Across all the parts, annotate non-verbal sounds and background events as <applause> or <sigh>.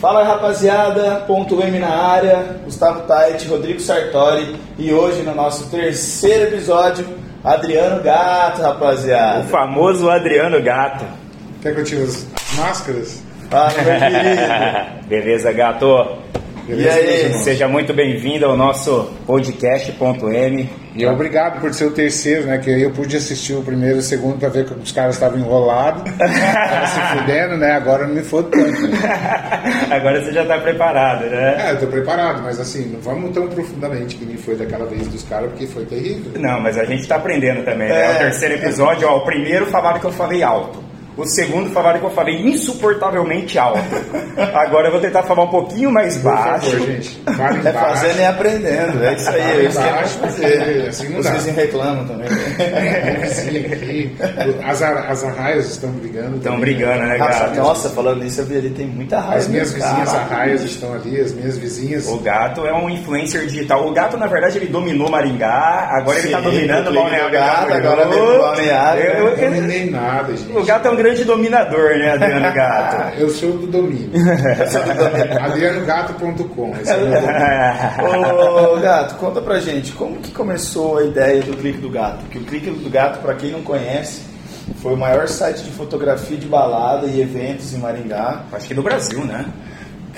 Fala rapaziada, ponto M na área, Gustavo Tait, Rodrigo Sartori e hoje no nosso terceiro episódio, Adriano Gato, rapaziada. O famoso Adriano Gato. Quer que eu tire as máscaras? Fala, meu <laughs> querido. Beleza, Gato? E aí? Seja muito bem-vindo ao nosso podcast.m. E obrigado por ser o terceiro, né? Que aí eu pude assistir o primeiro e o segundo pra ver que os caras estavam enrolados, se fudendo, né? Agora não me fodo tanto. Né? <laughs> Agora você já está preparado, né? É, eu tô preparado, mas assim, não vamos tão profundamente que nem foi daquela vez dos caras, porque foi terrível. Não, mas a gente está aprendendo também, né? É. O terceiro episódio, ó, o primeiro falaram que eu falei alto. O segundo falaram que eu falei insuportavelmente alto. Agora eu vou tentar falar um pouquinho mais Por baixo. favor, gente. Fala É embaixo. fazendo e aprendendo, é isso aí, é isso que é fazer. assim Os vizinhos reclamam também. É, vizinho aqui. As, as arraias estão brigando. Estão brigando, né, Nossa, Gato? nossa, falando nisso, eu vi ali, tem muita raiva. As minhas vizinhas caraca. arraias estão ali, as minhas vizinhas. O Gato é um influencer digital. O Gato, na verdade, ele dominou Maringá, agora ele Sim, está dominando o Balneário Gato, agora pro Balneário, Eu- eu- não nem nada, gente. O Gato é um grande dominador, né, Adriano Gato? <laughs> <laughs> Eu sou do domínio. AdrianoGato.com. É. Ô, Gato, conta pra gente, como que começou a ideia do Clique do Gato? Porque o Clique do Gato, pra quem não conhece, foi o maior site de fotografia de balada e eventos em Maringá. Acho que no Brasil, né?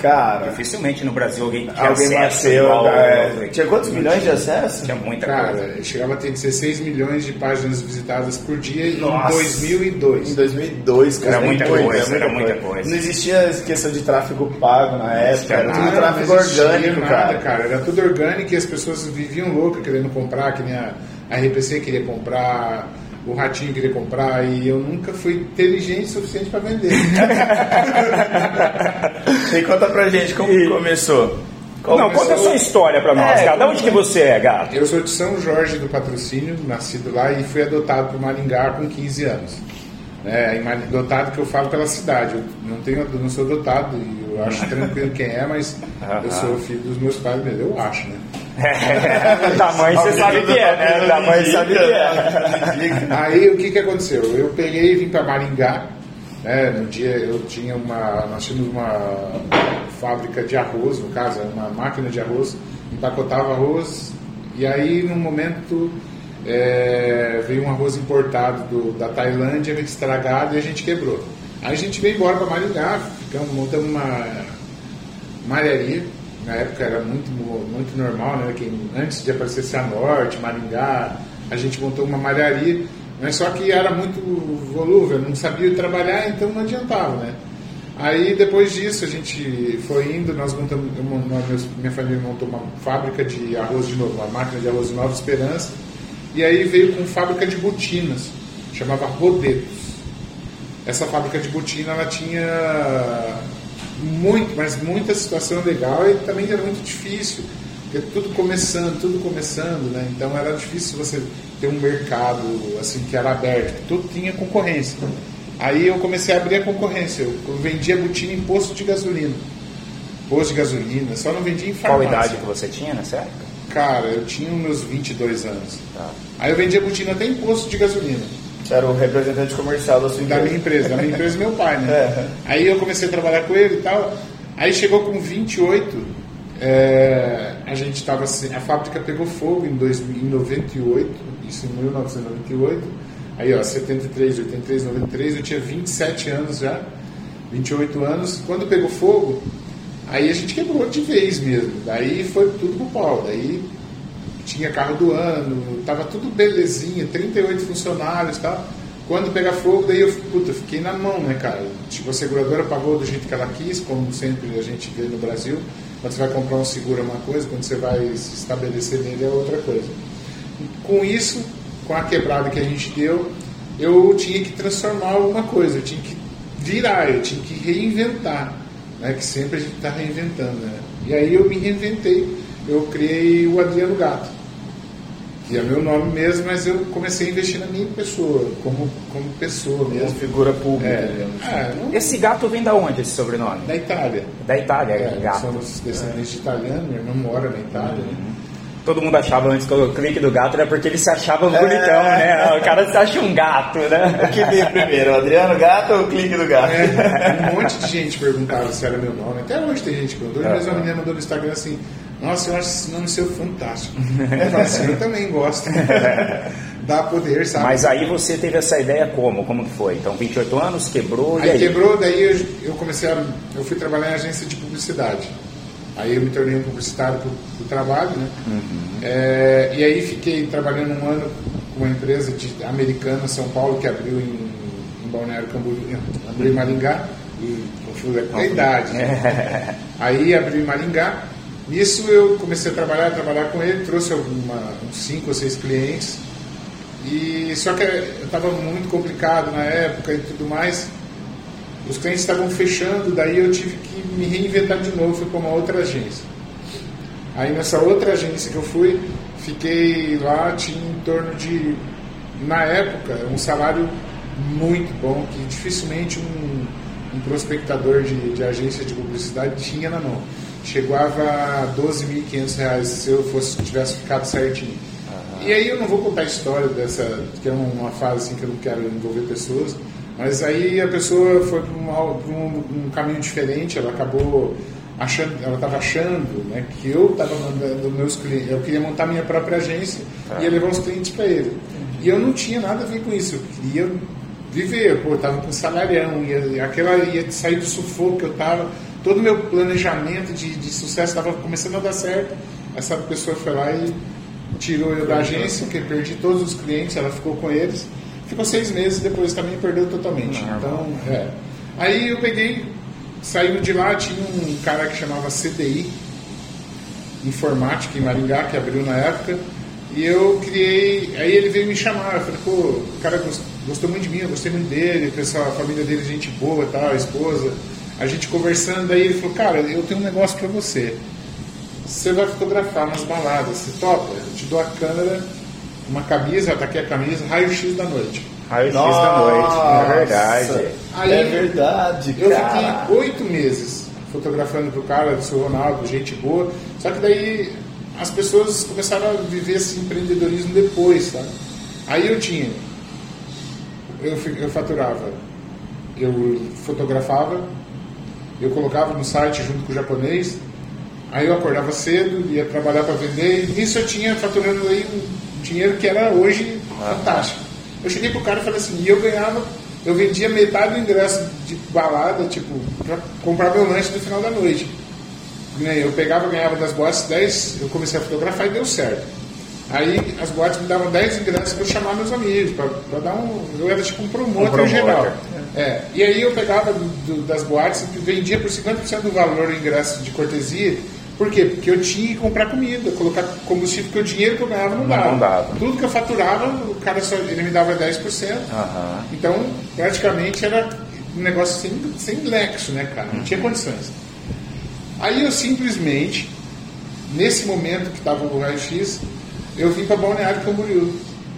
Cara, Dificilmente no Brasil alguém tinha alguém acesso bateu. igual ao é, tinha quantos milhões de acessos? Tinha muita coisa. Cara, chegava a ter 16 milhões de páginas visitadas por dia Nossa. em 2002. Em 2002, cara. Era muita muito, coisa, era muita coisa. Não existia questão de tráfego pago na época, era tudo tráfego orgânico, nada, cara. Era tudo orgânico e as pessoas viviam loucas querendo comprar, que nem a, a RPC queria comprar, o Ratinho queria comprar e eu nunca fui inteligente o suficiente para vender. <laughs> E conta pra gente como que começou. Como Não, conta a começou? sua história pra nós, É, cara. Onde que você é, Gato? Eu sou de São Jorge do Patrocínio, nascido lá e fui adotado por Maringá com 15 anos. É, adotado que eu falo pela cidade, eu não, tenho, não sou adotado e eu acho tranquilo quem é, mas eu sou filho dos meus pais mesmo, eu acho, né? Da mãe você sabe que é, né? Da mãe sabe que é. Aí o que, que aconteceu? Eu peguei e vim para Maringá. Né? No dia eu tinha uma. Nós tínhamos uma fábrica de arroz, no caso, uma máquina de arroz, empacotava arroz, e aí num momento é, veio um arroz importado do- da Tailândia, estragado, e a gente quebrou. Aí a gente veio embora para Maringá, ficamos montando uma malharia. Na época era muito, muito normal, né? Que antes de aparecer Cianorte, Maringá, a gente montou uma malharia, mas só que era muito volúvel, não sabia trabalhar, então não adiantava, né? Aí depois disso a gente foi indo, nós montamos, minha família montou uma fábrica de arroz de novo, uma máquina de arroz de Nova Esperança, e aí veio com fábrica de botinas, chamava Rodetos. Essa fábrica de botina ela tinha muito, mas muita situação legal e também era muito difícil, porque tudo começando, tudo começando, né? Então era difícil você ter um mercado assim que era aberto, tudo tinha concorrência. Aí eu comecei a abrir a concorrência, eu vendia botina em posto de gasolina. Posto de gasolina, só não vendia em Qual farmácia. idade que você tinha nessa época? Cara, eu tinha meus 22 anos. Tá. Aí eu vendia botina até em posto de gasolina. Era o representante comercial da sua Da empresa. minha empresa, da minha empresa meu pai, né? <laughs> É. Aí eu comecei a trabalhar com ele e tal. Aí chegou com 28, é, a gente estava assim, a fábrica pegou fogo em, 2000, em 98, isso em 1998. Aí ó, 73, 83, 93, eu tinha 27 anos já, 28 anos. Quando pegou fogo, aí a gente quebrou de vez mesmo. Daí foi tudo pro pau. Daí tinha carro do ano, tava tudo belezinha, 38 funcionários e tal. Quando pega fogo, daí eu puta, fiquei na mão, né, cara? Tipo, a seguradora pagou do jeito que ela quis, como sempre a gente vê no Brasil. Quando você vai comprar um seguro é uma coisa, quando você vai se estabelecer nele é outra coisa. Com isso, com a quebrada que a gente deu, eu tinha que transformar alguma coisa, eu tinha que virar, eu tinha que reinventar, né? Que sempre a gente está reinventando, né? E aí eu me reinventei, eu criei o Adriano Gato, que é meu nome mesmo, mas eu comecei a investir na minha pessoa, como, como pessoa Como mesmo. figura pública. É, ah, não- Esse gato vem da onde, esse sobrenome? da Itália. Da Itália, É, gato. somos descendentes de italiano, meu irmão mora na Itália. né? todo mundo achava antes que o clique do gato era porque ele se achava bonitão, né? O cara se acha um gato, né? O que veio primeiro, o Adriano Gato ou o clique do gato? É, um monte de gente perguntava se era meu nome. Até hoje tem gente que mandou. Hoje mesmo a menina mandou no Instagram assim: Nossa, eu acho esse nome seu fantástico. <laughs> Eu falei assim: Eu também gosto. <laughs> Dá poder, sabe? Mas aí você teve essa ideia como? Como que foi? Então, 28 anos, quebrou, Aí aí? quebrou, daí eu, eu comecei a. Eu fui trabalhar em agência de publicidade. Aí eu me tornei um publicitário do, trabalho, né? É, e aí fiquei trabalhando um ano com uma empresa de, americana, São Paulo, que abriu em, em Balneário Camboriú, abriu em Maringá. E confuso é com a idade. <laughs> né? Aí abriu em Maringá. Nisso eu comecei a trabalhar, trabalhar com ele, trouxe alguma, uns cinco ou seis clientes. E só que estava muito complicado na época e tudo mais. Os clientes estavam fechando, daí eu tive que me reinventar de novo, fui para uma outra agência. Aí nessa outra agência que eu fui, fiquei lá, tinha em torno de, na época, um salário muito bom, que dificilmente um, um prospectador de, de agência de publicidade tinha na mão. Chegava a 12.500 reais se eu fosse, tivesse ficado certinho. E aí eu não vou contar a história dessa, que é uma fase assim que eu não quero envolver pessoas, mas aí a pessoa foi para um, um, caminho diferente, ela acabou achando, ela estava achando né, que eu estava mandando meus clientes, eu queria montar minha própria agência e ia levar os clientes para ele. E eu não tinha nada a ver com isso, eu queria viver, pô, eu estava com salarião, ia, aquela ia sair do sufoco que eu estava, todo o meu planejamento de, de sucesso estava começando a dar certo. Essa pessoa foi lá e tirou eu da agência, que eu perdi todos os clientes, ela ficou com eles. Ficou seis meses, depois também perdeu totalmente. Então, é. Aí eu peguei, saindo de lá, tinha um cara que chamava CDI, Informática, em Maringá, que abriu na época. E eu criei, aí ele veio me chamar, eu falei, pô, o cara gostou, gostou muito de mim, eu gostei muito dele, o pessoal, a família dele, gente boa tal, a esposa. A gente conversando, daí ele falou, cara, eu tenho um negócio pra você você vai fotografar nas baladas, você topa? Eu te dou a câmera, uma camisa, tá aqui a camisa, raio-x da noite. Raio-x da noite, é verdade. Aí, é verdade, Eu cara. fiquei oito meses fotografando pro cara, do seu Ronaldo, gente boa, só que daí as pessoas começaram a viver esse empreendedorismo depois, sabe? Aí eu tinha, eu, eu faturava, eu fotografava, eu colocava no site junto com o japonês, Aí eu acordava cedo, ia trabalhar para vender, e nisso eu tinha faturando aí um dinheiro que era hoje fantástico. Eu cheguei pro cara e falei assim, e eu ganhava, eu vendia metade do ingresso de balada, tipo, para comprar meu lanche no final da noite. Eu pegava, ganhava das boates 10, eu comecei a fotografar e deu certo. Aí as boates me davam 10 ingressos para eu chamar meus amigos, para dar um. Eu era tipo um promotor, Um promotor. geral. É, e aí eu pegava do- do- das boates e vendia por 50% do valor o ingresso de cortesia. Por quê? Porque eu tinha que comprar comida, colocar combustível, porque o dinheiro que eu ganhava não Não dava. dava. Tudo que eu faturava, o cara só ele me dava 10%. Aham. Então, praticamente era um negócio sem, sem lexo, né, cara? Não tinha condições. Aí eu simplesmente, nesse momento que estava o raio-x, eu vim para Balneário Camboriú.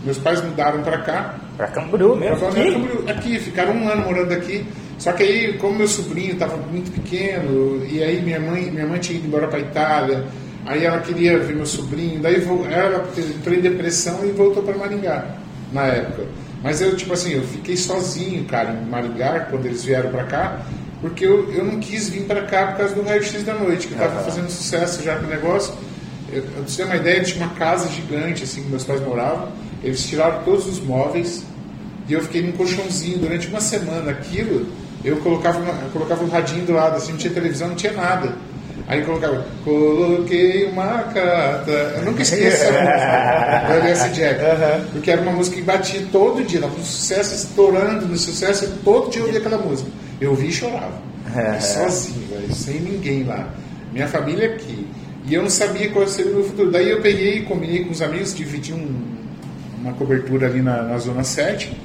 Meus pais mudaram para cá, Pra Camboriú Pra mesmo. Aqui? Camboriú, aqui, ficaram um ano morando aqui. Só que aí, como meu sobrinho estava muito pequeno, e aí minha mãe, minha mãe tinha ido embora para Itália, aí ela queria ver meu sobrinho, daí ela entrou em depressão e voltou para Maringá na época. Mas eu, tipo assim, eu fiquei sozinho, cara, em Maringá, quando eles vieram para cá, porque eu, eu não quis vir para cá por causa do raio-x da noite, que eu estava fazendo sucesso já com o negócio. Eu, eu ter uma ideia, tinha uma casa gigante, assim, que meus pais moravam, eles tiraram todos os móveis, e eu fiquei num colchãozinho durante uma semana. Aquilo, eu colocava, eu colocava um radinho do lado, assim, não tinha televisão, não tinha nada. Aí colocava, coloquei uma carta. Eu nunca esqueço essa música, do Jack. Porque era uma música que batia todo dia, tava um sucesso, estourando no sucesso, todo dia eu ouvia aquela música. Eu ouvia e chorava. E sozinho, velho, sem ninguém lá. Minha família aqui. E eu não sabia qual seria o meu futuro. Daí eu peguei e combinei com os amigos, dividi um, uma cobertura ali na, na Zona 7.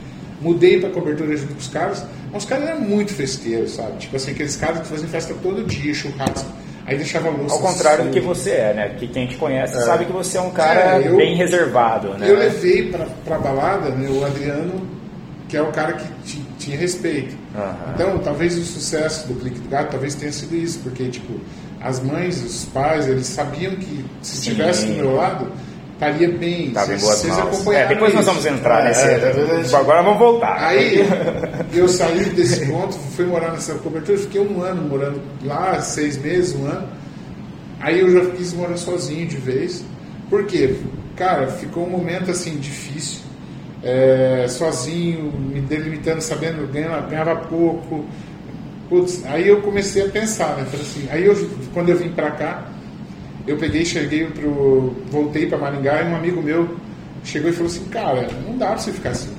Mudei pra cobertura junto com os caras. Mas os caras eram muito festeiros, sabe? Tipo assim, aqueles caras que faziam festa todo dia, churrasco. Aí deixava a louça. Ao contrário do que você é, né? Que quem te conhece sabe que você é um cara É, eu- bem reservado, né? Eu levei pra, pra balada né, o Adriano, que é o cara que ti- tinha respeito. Aham. Então, talvez o sucesso do Clique do Gato talvez tenha sido isso, porque, tipo, as mães, os pais, eles sabiam que se estivesse do meu lado, estaria bem. Tava em Vocês- boas mãos. É, acompanharam depois nós vamos entrar É, nesse. é, depois a gente- Agora vamos voltar. Aí <laughs> eu saí desse ponto, fui morar nessa cobertura, fiquei um ano morando lá, seis meses, um ano. Aí eu já quis morar sozinho de vez. Por quê? Cara, ficou um momento assim difícil, é, sozinho, me delimitando, sabendo, ganhava, ganhava pouco. Putz, aí eu comecei a pensar, né? Falei assim, aí eu, quando eu vim pra cá, eu peguei, cheguei pro. voltei pra Maringá e um amigo meu chegou e falou assim, cara, não dá pra você ficar assim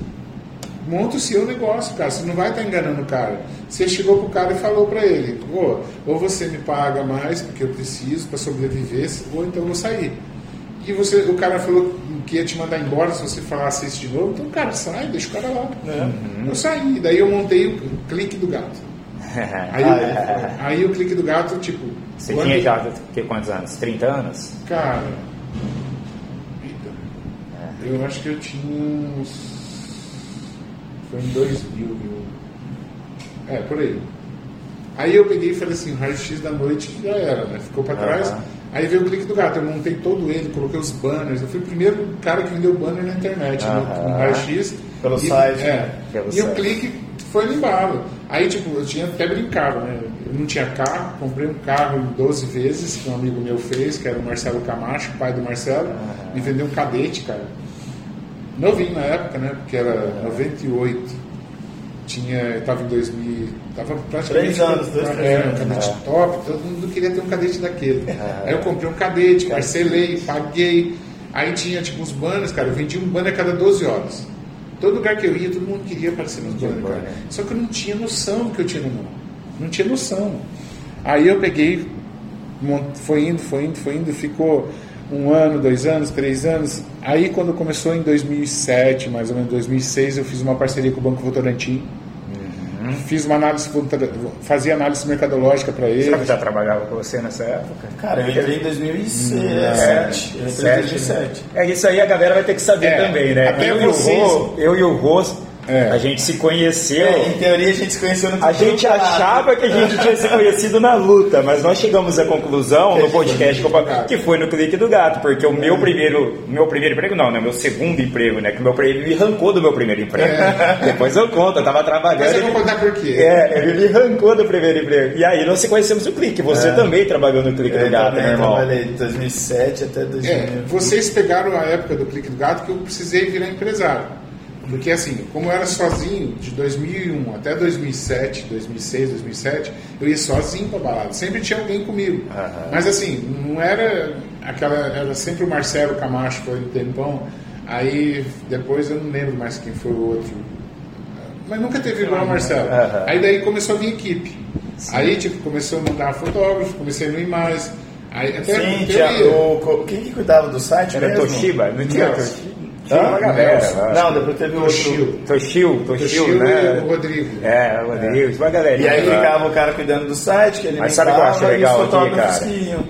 monta o seu negócio, cara. Você não vai estar enganando o cara. Você chegou pro cara e falou para ele: "Ô, ou você me paga mais porque eu preciso para sobreviver, ou então eu vou sair. E você, o cara falou que ia te mandar embora se você falasse isso de novo. Então, cara, sai, deixa o cara lá. Eu saí. Daí eu montei o clique do gato. <laughs> Aí, eu- aí o clique do gato, tipo. Você quando- tinha já que, quantos anos? 30 anos? Cara. eita, Eu acho que eu tinha uns. Foi em 2000. eu- É, por aí. Aí eu peguei e falei assim: o raio-x da noite já era, né? Ficou pra trás. Aí veio o clique do gato. Eu montei todo ele, coloquei os banners. Eu fui o primeiro cara que vendeu banner na internet, no, Aham. no raio-x. Pelo E- site, É. Pelo e o site. clique foi limbado. Aí, tipo, eu tinha até brincava, né? Eu não tinha carro, comprei um carro em 12 vezes, que um amigo meu fez, que era o Marcelo Camacho, pai do Marcelo, me vendeu um cadete, cara. Novinho na época, né? Porque era 98. Tinha, eu tava em 2000, tava praticamente... Três anos, dois, três é, anos. um cadete top, todo mundo queria ter um cadete daquele. Aí eu comprei um cadete, parcelei, paguei. Aí tinha, tipo, uns banners, cara, eu vendia um banner a cada 12 horas. Todo lugar que eu ia, todo mundo queria aparecer nos banners, cara. Só que eu não tinha noção do que eu tinha na mão. Não tinha noção. Aí eu peguei, foi indo, foi indo, foi indo, ficou um ano, dois anos, três anos. Aí quando começou em 2007, mais ou menos 2006, eu fiz uma parceria com o Banco Votorantim. Fiz uma análise, fazia análise mercadológica para ele. Será que já trabalhava com você nessa época? Cara, eu entrei em 2007. Eu entrei em Sete, 2007. É isso aí, a galera vai ter que saber É, também, né? até eu, vocês- e o Rô, eu e o Rô, É. a gente se conheceu. É, em teoria a gente se conheceu no A gente achava que a gente tinha se conhecido na luta, mas nós chegamos à conclusão no podcast que eu- que foi no clique do gato, porque o meu primeiro, meu primeiro emprego não, né? Meu segundo emprego, né? Que o meu ele me arrancou do meu primeiro emprego. <laughs> Depois eu conto, eu tava trabalhando. Mas eu vou contar por quê. É, ele me arrancou do primeiro emprego. E aí nós se conhecemos no clique. Você também trabalhou no clique do Eu gato, também né, irmão? trabalhei de 2007 até 2000. É, vocês pegaram a época do clique do gato que eu precisei virar empresário. Porque assim, como eu era sozinho de 2001 até 2007, 2006, 2007, eu ia sozinho pra balada. Sempre tinha alguém comigo. Mas assim, não era aquela. Era sempre o Marcelo Camacho, foi um tempão. Aí depois eu não lembro mais quem foi o outro. Mas nunca teve igual o Marcelo. Aham. Aí daí começou a vir equipe. Aí tipo, começou a mandar fotógrafo, comecei ir mais. Aí, até Sim, o, quem que cuidava do site Era mesmo? Toshiba? Não tinha. Toshiba? Tinha uma galera. Não, depois teve o Toshio. Toshio, Toshio, né? o Rodrigo. É, o Rodrigo, uma galera. E aí ficava o cara cuidando do site, que ele Mas sabe o que eu acho legal aqui, cara?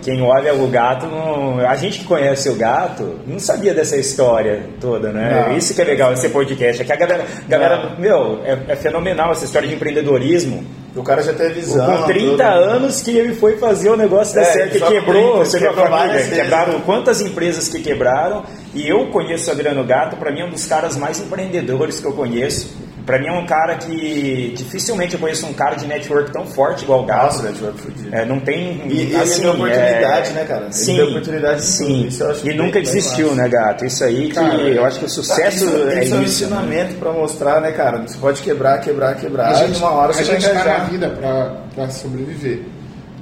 Quem olha o gato, não... a gente que conhece o gato, não sabia dessa história toda, né? Não. Isso que é legal esse podcast, é que a galera, galera meu, é, é fenomenal essa história de empreendedorismo. O cara já teve visão. Com 30 tudo. anos que ele foi fazer o negócio dar É, certo e quebrou, 30, você viu a quebrou família, quebraram quantas empresas que quebraram, e eu conheço o Adriano Gato, para mim é um dos caras mais empreendedores que eu conheço. Para mim é um cara que dificilmente eu conheço um cara de network tão forte igual o Gato. Nossa, network fudido. É, não tem. E- e ele assim, deu oportunidade, é, né, cara? Ele Sim, deu oportunidade de sim. Isso eu acho e nunca desistiu, massa. né, gato? Isso aí que Cara, eu acho que o sucesso isso, é isso é um isso. né? ensinamento pra mostrar, né, cara? Você pode quebrar, quebrar, quebrar. A e gente, numa hora a você gente vai está na vida para sobreviver.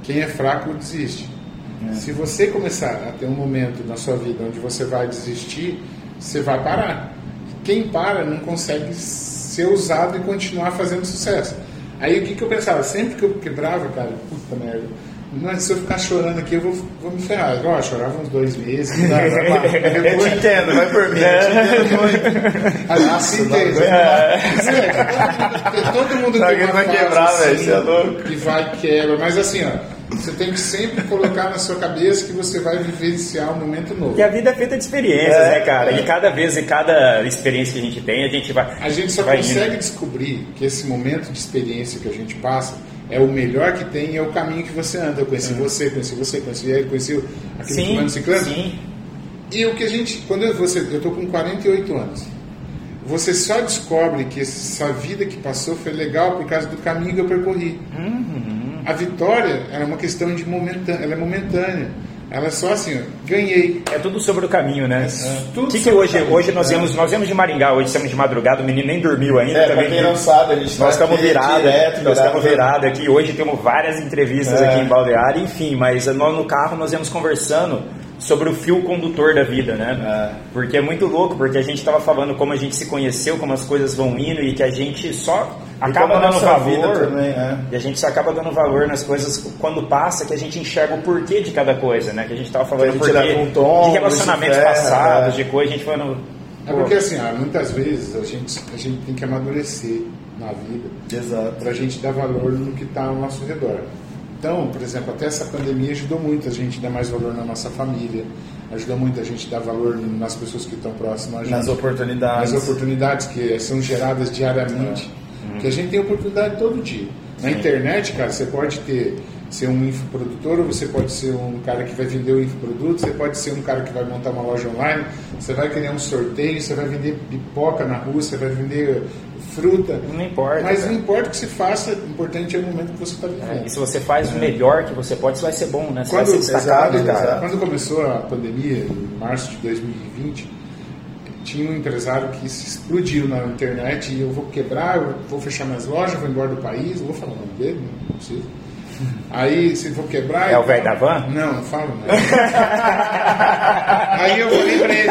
Quem é fraco desiste. É. Se você começar a ter um momento na sua vida onde você vai desistir, você vai parar. Quem para não consegue ser usado e continuar fazendo sucesso. Aí o que, que eu pensava? Sempre que eu quebrava, cara, puta merda. Mas se eu ficar chorando aqui, eu vou, vou me ferrar. Ó, chorava uns dois meses. <laughs> Eu te entendo, vai por mim. Eu te entendo muito. A gente se entende. É, todo mundo uma Vai quebrar, assim, velho, você é louco. Que vai quebra. Mas assim, ó, Você tem que sempre colocar na sua cabeça que você vai vivenciar um momento novo. E a vida é feita de experiências, é, né, cara? É. E cada vez e cada experiência que a gente tem, a gente vai. A gente só consegue indo. descobrir que esse momento de experiência que a gente passa é o melhor que tem e é o caminho que você anda. Eu conheci hum. você, conheci você, conheci ele, conheci aquele sim, fulano ciclano. Sim. E o que a gente. Quando eu, você, eu tô com 48 anos. Você só descobre que essa vida que passou foi legal por causa do caminho que eu percorri. Uhum. A vitória era uma questão de momentânea, ela é momentânea. Ela é só assim, ó, ganhei. É tudo sobre o caminho, né? É, tudo que, que hoje, hoje nós viemos, nós viemos de Maringá, hoje estamos de madrugada, o menino nem dormiu ainda. É, também quem não sabe, a gente nós tá estamos virados, direto, nós estamos virados aqui. Hoje temos várias entrevistas é. aqui em Baldeário, enfim, mas nós no carro nós viemos conversando sobre o fio condutor da vida, né? É. Porque é muito louco, porque a gente estava falando como a gente se conheceu, como as coisas vão indo e que a gente só acaba dando valor também, é. e a gente só acaba dando valor nas coisas quando passa que a gente enxerga o porquê de cada coisa, né? Que a gente estava falando porquê, um tom, de relacionamentos passados, é. de coisa, a gente falando é porque assim, muitas vezes a gente, a gente tem que amadurecer na vida para a gente dar valor no que está ao nosso redor. Então, por exemplo, até essa pandemia ajudou muito a gente a dar mais valor na nossa família, ajudou muito a gente a dar valor nas pessoas que estão próximas a gente. Nas oportunidades. Nas oportunidades que são geradas diariamente. É. Que a gente tem oportunidade todo dia. Na Sim. internet, cara, você pode ter ser um infoprodutor, ou você pode ser um cara que vai vender o infoproduto, você pode ser um cara que vai montar uma loja online, você vai criar um sorteio, você vai vender pipoca na rua, você vai vender fruta. Não importa. Mas cara. não importa o que você faça, o importante é o momento que você está vivendo. É, e se você faz o melhor que você pode, isso vai ser bom, né? Você quando, vai ser destacado, exato, cara. Quando começou a pandemia, em março de 2020, tinha um empresário que se explodiu na internet e eu vou quebrar, eu vou fechar minhas lojas, vou embora do país, vou falar o nome dele, não preciso. Aí, se for quebrar. É o velho da van? Não, não falo não. <laughs> Aí eu falei pra ele.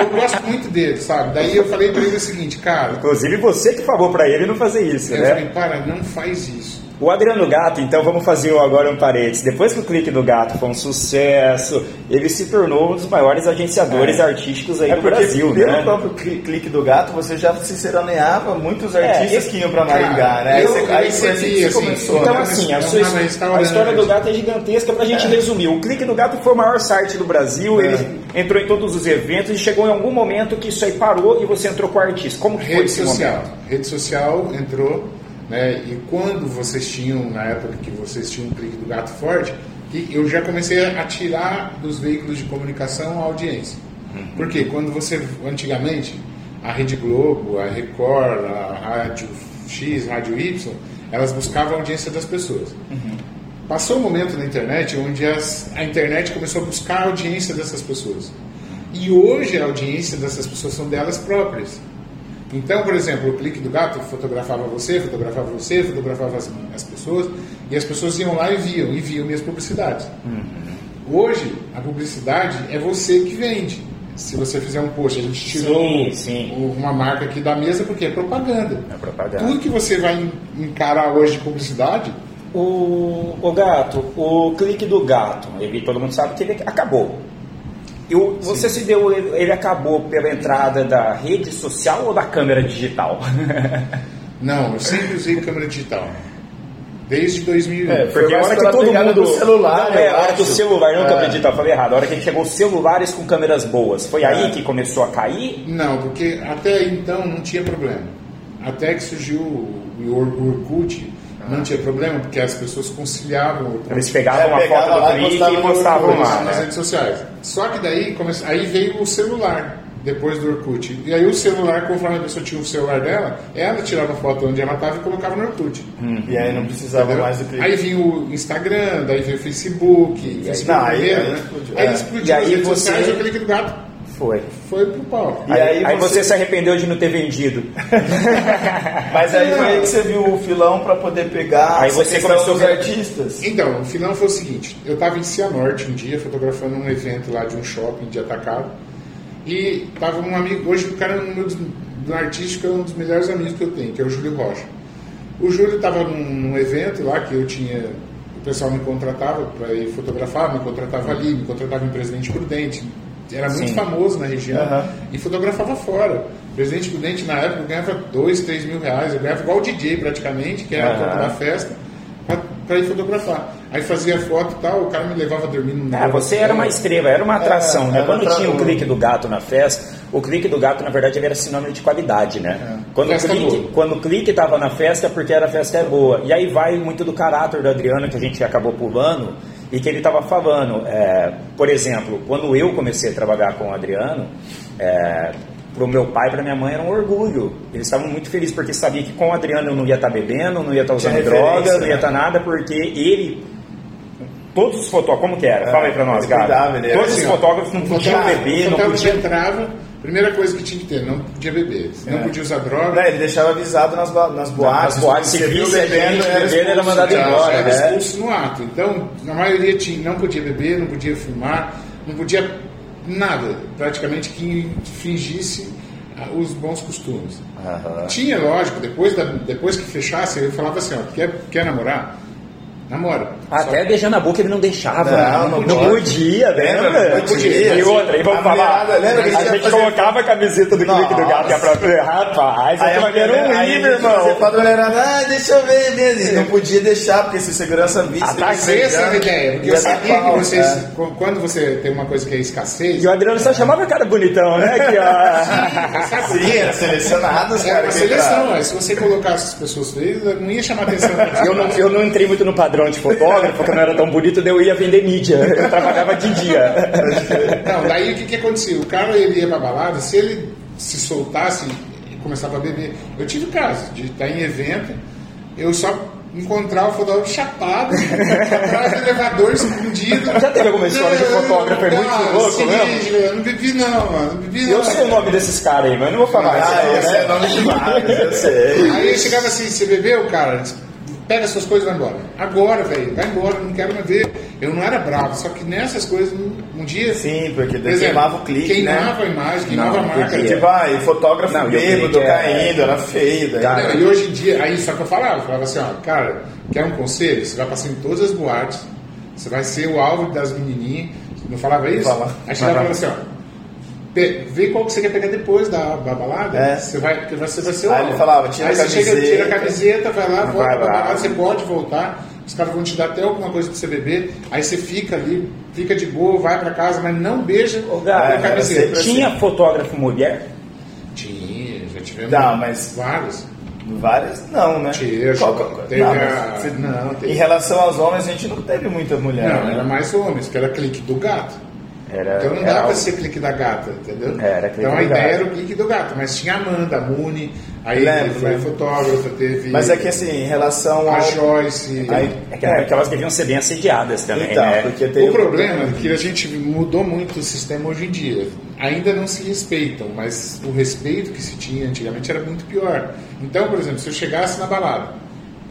Eu gosto muito dele, sabe? Daí eu falei pra ele o seguinte, cara. Inclusive você que falou pra ele não fazer isso, eu né? Eu falei, para, não faz isso. O Adriano Gato, então vamos fazer agora um parênteses. Depois que o clique do Gato foi um sucesso, ele se tornou um dos maiores agenciadores é. artísticos aí é do Brasil, pelo né? Pelo próprio clique do Gato, você já se seroneava muitos é, artistas é, que iam para Maringá, né? Eu, aí você, aí você, assim, começou. Então, assim, a, sua, a história do Gato é gigantesca pra gente é. resumir. O clique do Gato foi o maior site do Brasil, é. ele entrou em todos os eventos e chegou em algum momento que isso aí parou e você entrou com o artista. Como Rede foi esse social. momento? Rede social entrou né? E quando vocês tinham, na época que vocês tinham o clique do gato forte, eu já comecei a tirar dos veículos de comunicação a audiência. Uhum. Porque quando você, antigamente, a Rede Globo, a Record, a Rádio X, Rádio Y, elas buscavam a audiência das pessoas. Uhum. Passou um momento na internet onde as, a internet começou a buscar a audiência dessas pessoas. E hoje a audiência dessas pessoas são delas próprias. Então, por exemplo, o clique do gato fotografava você, fotografava você, fotografava as, as pessoas, e as pessoas iam lá e viam, e viam minhas publicidades. Uhum. Hoje, a publicidade é você que vende. Se você fizer um post, a gente tirou sim, sim. uma marca aqui da mesa porque é propaganda. É propaganda. Tudo que você vai encarar hoje de publicidade. O, o gato, o clique do gato, ele, todo mundo sabe que ele acabou. Eu, você Sim. se deu, ele acabou pela entrada da rede social ou da câmera digital? <laughs> Não, eu sempre usei câmera digital. Desde 2001. É, porque a hora que todo mundo. Do celular, não, é, a hora que o celular, não é. câmera digital, falei errado. A hora que chegou celulares com câmeras boas. Foi é. aí que começou a cair? Não, porque até então não tinha problema. Até que surgiu o Orkut, não tinha problema, porque as pessoas conciliavam. Eles pegavam é, uma foto do e postavam lá. Nas né? redes sociais. Só que daí come... aí veio o celular, depois do Orkut. E aí o celular, conforme a pessoa tinha o celular dela, ela tirava a foto onde ela estava e colocava no Orkut. Hum. E aí não precisava Entendeu? mais do clique. Aí vinha o Instagram, daí veio o Facebook, Facebook não, aí, aí, né? explodiu. Aí explodiu e aí as redes você... sociais e o clique do gato foi. Foi pro pau. E aí, aí, aí você... você... se arrependeu de não ter vendido. <laughs> Mas aí foi aí que você viu o filão para poder pegar aí você começou os artistas. Então, o filão foi o seguinte: eu estava em Cianorte um dia, fotografando um evento lá de um shopping de atacado. E tava um amigo, hoje o cara no, no artístico é um dos melhores amigos que eu tenho, que é o Júlio Rocha. O Júlio estava num, num evento lá que eu tinha o pessoal me contratava para ir fotografar, me contratava ali, me contratava em Presidente Prudente, era muito Sim. famoso na região uhum. e fotografava fora. O presidente Prudente, na época, ganhava 2, 3 mil reais. Eu ganhava igual o DJ, praticamente, que era uhum. da festa, para ir fotografar. Aí fazia foto e tal, o cara me levava dormindo no Ah, você era uma estrela, era uma atração, né? era Quando uma tinha o clique do gato na festa, o clique do gato, na verdade, ele era sinônimo de qualidade, né? Quando, o clique, boa. quando o clique tava na festa, é porque era festa é boa. E aí vai muito do caráter do Adriano, que a gente acabou pulando, e que ele estava falando. É, por exemplo, quando eu comecei a trabalhar com o Adriano, é, pro meu pai e pra minha mãe era um orgulho. Eles estavam muito felizes, porque sabia que com o Adriano eu não ia estar bebendo, não ia estar usando Tinha droga, referência, não ia né? estar nada, porque ele Todos os fotógrafos, como que era? Fala aí pra nós, cuidava, cara. Todos assim, os fotógrafos não o podiam beber, o não podiam. entrava, primeira coisa que tinha que ter, não podia beber, não É. podia usar droga. Não, ele deixava avisado nas, nas boates. Nas boates, se viu bebendo, era expulso, mandado embora, era né? expulso no ato. Então, a maioria tinha, não podia beber, não podia fumar, não podia nada, praticamente que fingisse ah, os bons costumes. Aham. Tinha, lógico, depois, da, depois que fechasse, eu falava assim, ó, quer, quer namorar? Namora. Até beijando a boca ele não deixava. Não, Não, não podia, Lembra? Não podia. E outra, e vamos A falar. lembra que a a gente gente ia fazer- colocava a camiseta do clique do gato que é pra rapaz, Aí aquilo era um livro, Você irmão. fala pra mulherada, ah, deixa eu ver mesmo. Não podia deixar, porque se segurança visse. Mas essa era a ideia, porque eu sabia que vocês, é. qu- quando você tem uma coisa que é escassez, E o Adriano só chamava o cara bonitão, né? Que, ó? Sim, era selecionado Era que seleção, se você colocasse as pessoas feias, não ia chamar atenção. eu, não, eu não entrei muito no padrão de fotógrafo, porque eu não era tão bonito, daí eu ia vender mídia. Eu trabalhava de dia. Não, daí o que, que acontecia? O cara ele ia pra balada, se ele se soltasse e começava a beber. Eu tive caso de estar em evento, eu só encontrar o fotógrafo chapado, atrás do elevador escondido. Já teve alguma história de fotógrafo? É muito Não, louco seguinte, Eu não bebi não, mano. Não bebi não. Eu sei o nome desses caras aí, mas eu não vou falar. Ah, esse é nome de vários, eu sei. Aí eu chegava assim, você bebeu, cara? Pega suas coisas e vai embora. Agora, velho, vai embora, não quero mais ver. Eu não era bravo, só que nessas coisas, um, dia. Sim, porque por exemplo, queimava o clique, Queimava né? a imagem, queimava Não, a marca. porque- Tipo, ah, e fotógrafo Não, bêbado é- caindo, era feio. Daí, Cara, Não, e hoje em dia, aí só que eu falava, eu falava assim, ó, cara, quer um conselho? Você vai passar em todas as boates, você vai ser o alvo das menininhas. Não falava isso? Falava. Aí chegava e falava assim, ó. Vê qual que você quer pegar depois da, da balada, É. você, vai, porque você vai ser o Aí ele falava, tira Aí a você chega, camiseta. tira a camiseta, vai lá, volta Vai pra lá. balada, você pode voltar, os caras vão te dar até alguma coisa pra você beber, aí você fica ali, fica de boa, vai pra casa, mas não beija Ô, Gabi, a camiseta. assim. Tinha fotógrafo mulher? Tinha, já tivemos Não, mas- vários. Várias, não, né? Tinha, Qual- teve não, a- se- não, teve. Em relação aos homens, a gente não teve muita mulher. Não, né? era mais homens, que era clique do gato. Era, Então não dava pra algo- ser clique da gata, entendeu? Era clique então a ideia gato. era o clique do gato, mas tinha a Amanda, a Muni, aí Lembro, foi lembro. fotógrafa, teve Mas é que assim, em relação a ao. Joyce. Aí- É que, é que elas deviam ser bem assediadas também, Então, né? porque tem O problema é que a gente mudou muito o sistema hoje em dia. Ainda não se respeitam, mas o respeito que se tinha antigamente era muito pior. Então, por exemplo, se eu chegasse na balada,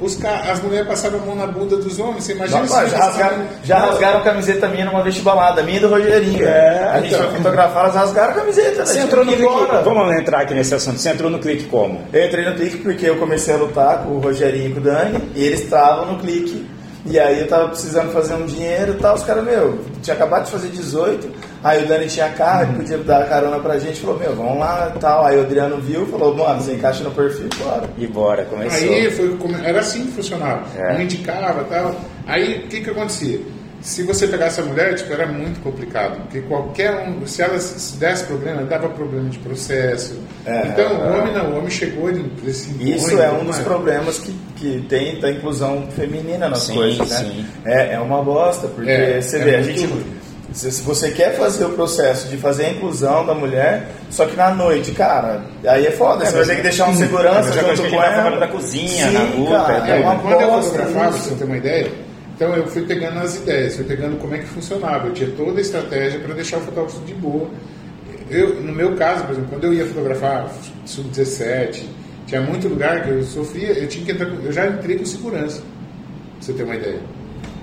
os ca- as mulheres passavam a mão na bunda dos homens, você imagina Não, já, rasgaram, já rasgaram a camiseta minha numa vestibalada, minha e do Rogerinho. É, a gente então. foi fotografar, elas rasgaram a camiseta. né? Você entrou no clique. embora. Vamos entrar aqui nesse assunto. Você entrou no clique como? Eu entrei no clique porque eu comecei a lutar com o Rogerinho e com o Dani, e eles estavam no clique. E aí eu tava precisando fazer um dinheiro e tal, os caras, meu, tinha acabado de fazer 18, aí o Dani tinha carro, ele podia dar carona pra gente, falou, meu, vamos lá e tal. Aí o Adriano viu, falou, mano, você encaixa no perfil, bora. E bora, começou. Aí foi, era assim que funcionava. É. Um indicava tal. Aí o que, que acontecia? Se você pegasse a mulher, tipo, era muito complicado. Porque qualquer um, se ela se desse problema, dava problema de processo. É, então, é. o homem não, o homem chegou, ele, se impõe, Isso é um dos mais. problemas que, que tem da inclusão feminina nas Sim, coisas, né? sim. É, é uma bosta, porque É, você é vê, a gente. ruim. Se, se você quer fazer o processo de fazer a inclusão da mulher, só que na noite, cara, aí é foda. você vai ter que é- deixar um é segurança junto que com tá ela. da cozinha, Sim, na luta, cara, é é uma quando eu bosta fotografava, pra você ter uma ideia, então eu fui pegando as ideias, fui pegando como é que funcionava. Eu tinha toda a estratégia para deixar o fotógrafo de boa. Eu, no meu caso, por exemplo, quando eu ia fotografar sub-17, tinha muito lugar que eu sofria, eu tinha que entrar, eu já entrei com segurança, pra você ter uma ideia.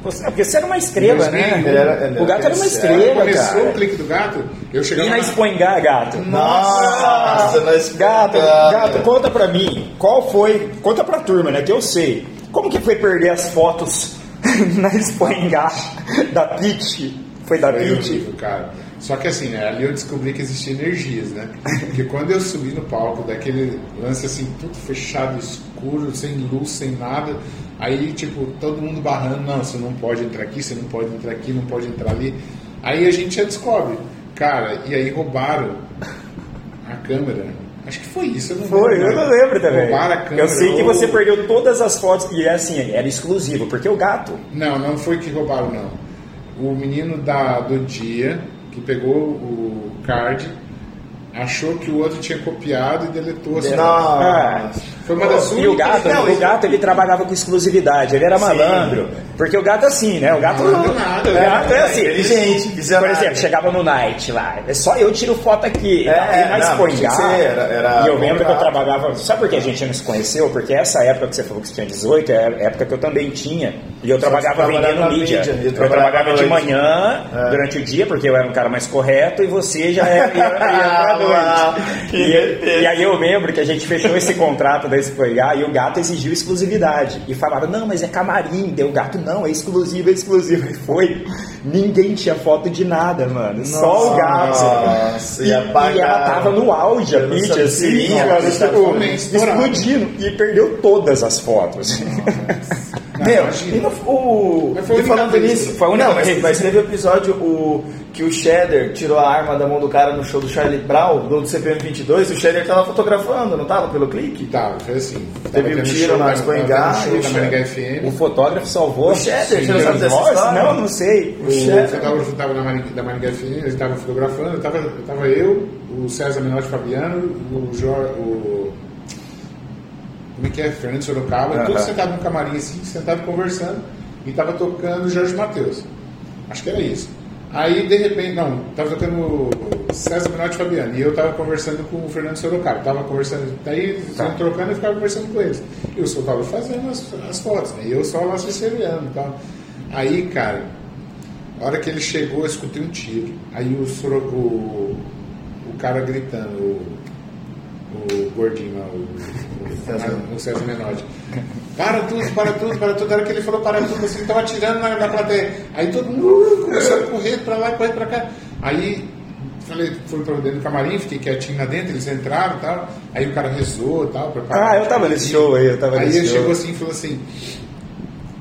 Você- Porque você era uma estrela, Em 2001, né? ele era- ele o gato era uma era- Quando estrela, começou cara. o clique do gato, eu chegava E na Expoingá, gato? Nossa, nós Gato, gato, conta pra mim, qual foi, conta pra turma, né, que eu sei, como que foi perder as fotos <laughs> na Expoingá da Pit? Foi da Foi Pit? horrível, cara. Só que assim, né, ali eu descobri que existia energias, né? Porque quando eu subi no palco, daquele lance assim, tudo fechado, escuro, sem luz, sem nada, Aí, tipo, todo mundo barrando, não, você não pode entrar aqui, você não pode entrar aqui, não pode entrar ali. Aí a gente já descobre. Cara, e aí roubaram a câmera. Acho que foi isso, eu não Foi, lembro. eu não lembro também. Roubaram a câmera. Eu sei que ou- você perdeu todas as fotos e é assim, era exclusivo, porque o gato. Não, não foi que roubaram, não. O menino da, do dia, que pegou o card, achou que o outro tinha copiado e deletou as fotos. Nossa. Foi uma das E o únicas- gato, Não, o gato ele trabalhava com exclusividade, ele era malandro. Porque o gato é assim, né? O gato Não manda nada, O né? gato é assim. Inteligente, Por exemplo, chegava no night lá, é só eu tiro foto aqui. É, e nós não, põe gato. era- era e eu lembro que eu trabalhava. Sabe por que a gente não se conheceu? Porque essa época que você falou que você tinha 18 é a época que eu também tinha. E eu trabalhava vendendo mídia. mídia, eu Eu trabalhava de manhã, É. durante o dia, porque eu era um cara mais correto, e você já era, ia <laughs> pra Ah, noite. E, e aí eu lembro que a gente fechou esse contrato da Espoigar e o gato exigiu exclusividade. E falava, não, mas é camarim. Deu o gato, não, é exclusivo, é exclusivo. E <laughs> foi. Ninguém tinha foto de nada, mano. Só o gato. Nossa, e, e e ela tava no auge, a mídia, assim, sim, cara, ela tipo, explodindo. E perdeu todas as fotos. Não, <laughs> Meu, imagina. e no, o, Mas foi e falando nisso, Foi única não, mas, mas teve o episódio o, que o Cheddar tirou a arma da mão do cara no show do Charlie Brown, do CPM 22, o Cheddar tava fotografando, não tava pelo clique? Tava, foi assim. Teve Tava um tiro show na da- Expo tava Engar, tendo show e o Cheddar. FM. o fotógrafo salvou. O Cheddar, você não sabe dessa história? Não, não sei. O chefe. fotógrafo estava na Maringá, da Maringá FM, ele estava fotografando, tava, eu tava eu, o César Menotti Fabiano, o Jorge, o... Como é que é? Fernando Sorocaba, Aham. todos sentados no camarim assim, sentados conversando, e tava tocando o Jorge Matheus. Acho que era isso. Aí, de repente, não, tava tocando o César Menotti Fabiano, e eu tava conversando com o Fernando Sorocaba, tava conversando, daí eles Tá. trocando e eu ficava conversando com eles. E os fotógrafos fazendo as, as fotos, né? E eu só lá assessorando e tal. Aí, cara, a hora que ele chegou, eu escutei um tiro. Aí o, Soro, o, o cara gritando, o, o gordinho lá, o, o, o César Menotti. Para tudo, para tudo, para tudo. A hora que ele falou para tudo, assim, tava atirando na, na plateia. Aí todo mundo uh, começou a correr pra lá, correr pra cá. Aí falei, fui pra dentro do camarim, fiquei quietinho lá dentro, eles entraram e tal. Aí o cara rezou e tal. Ah, eu tava nesse show aí, eu tava Aí nesse ele chegou assim e falou assim.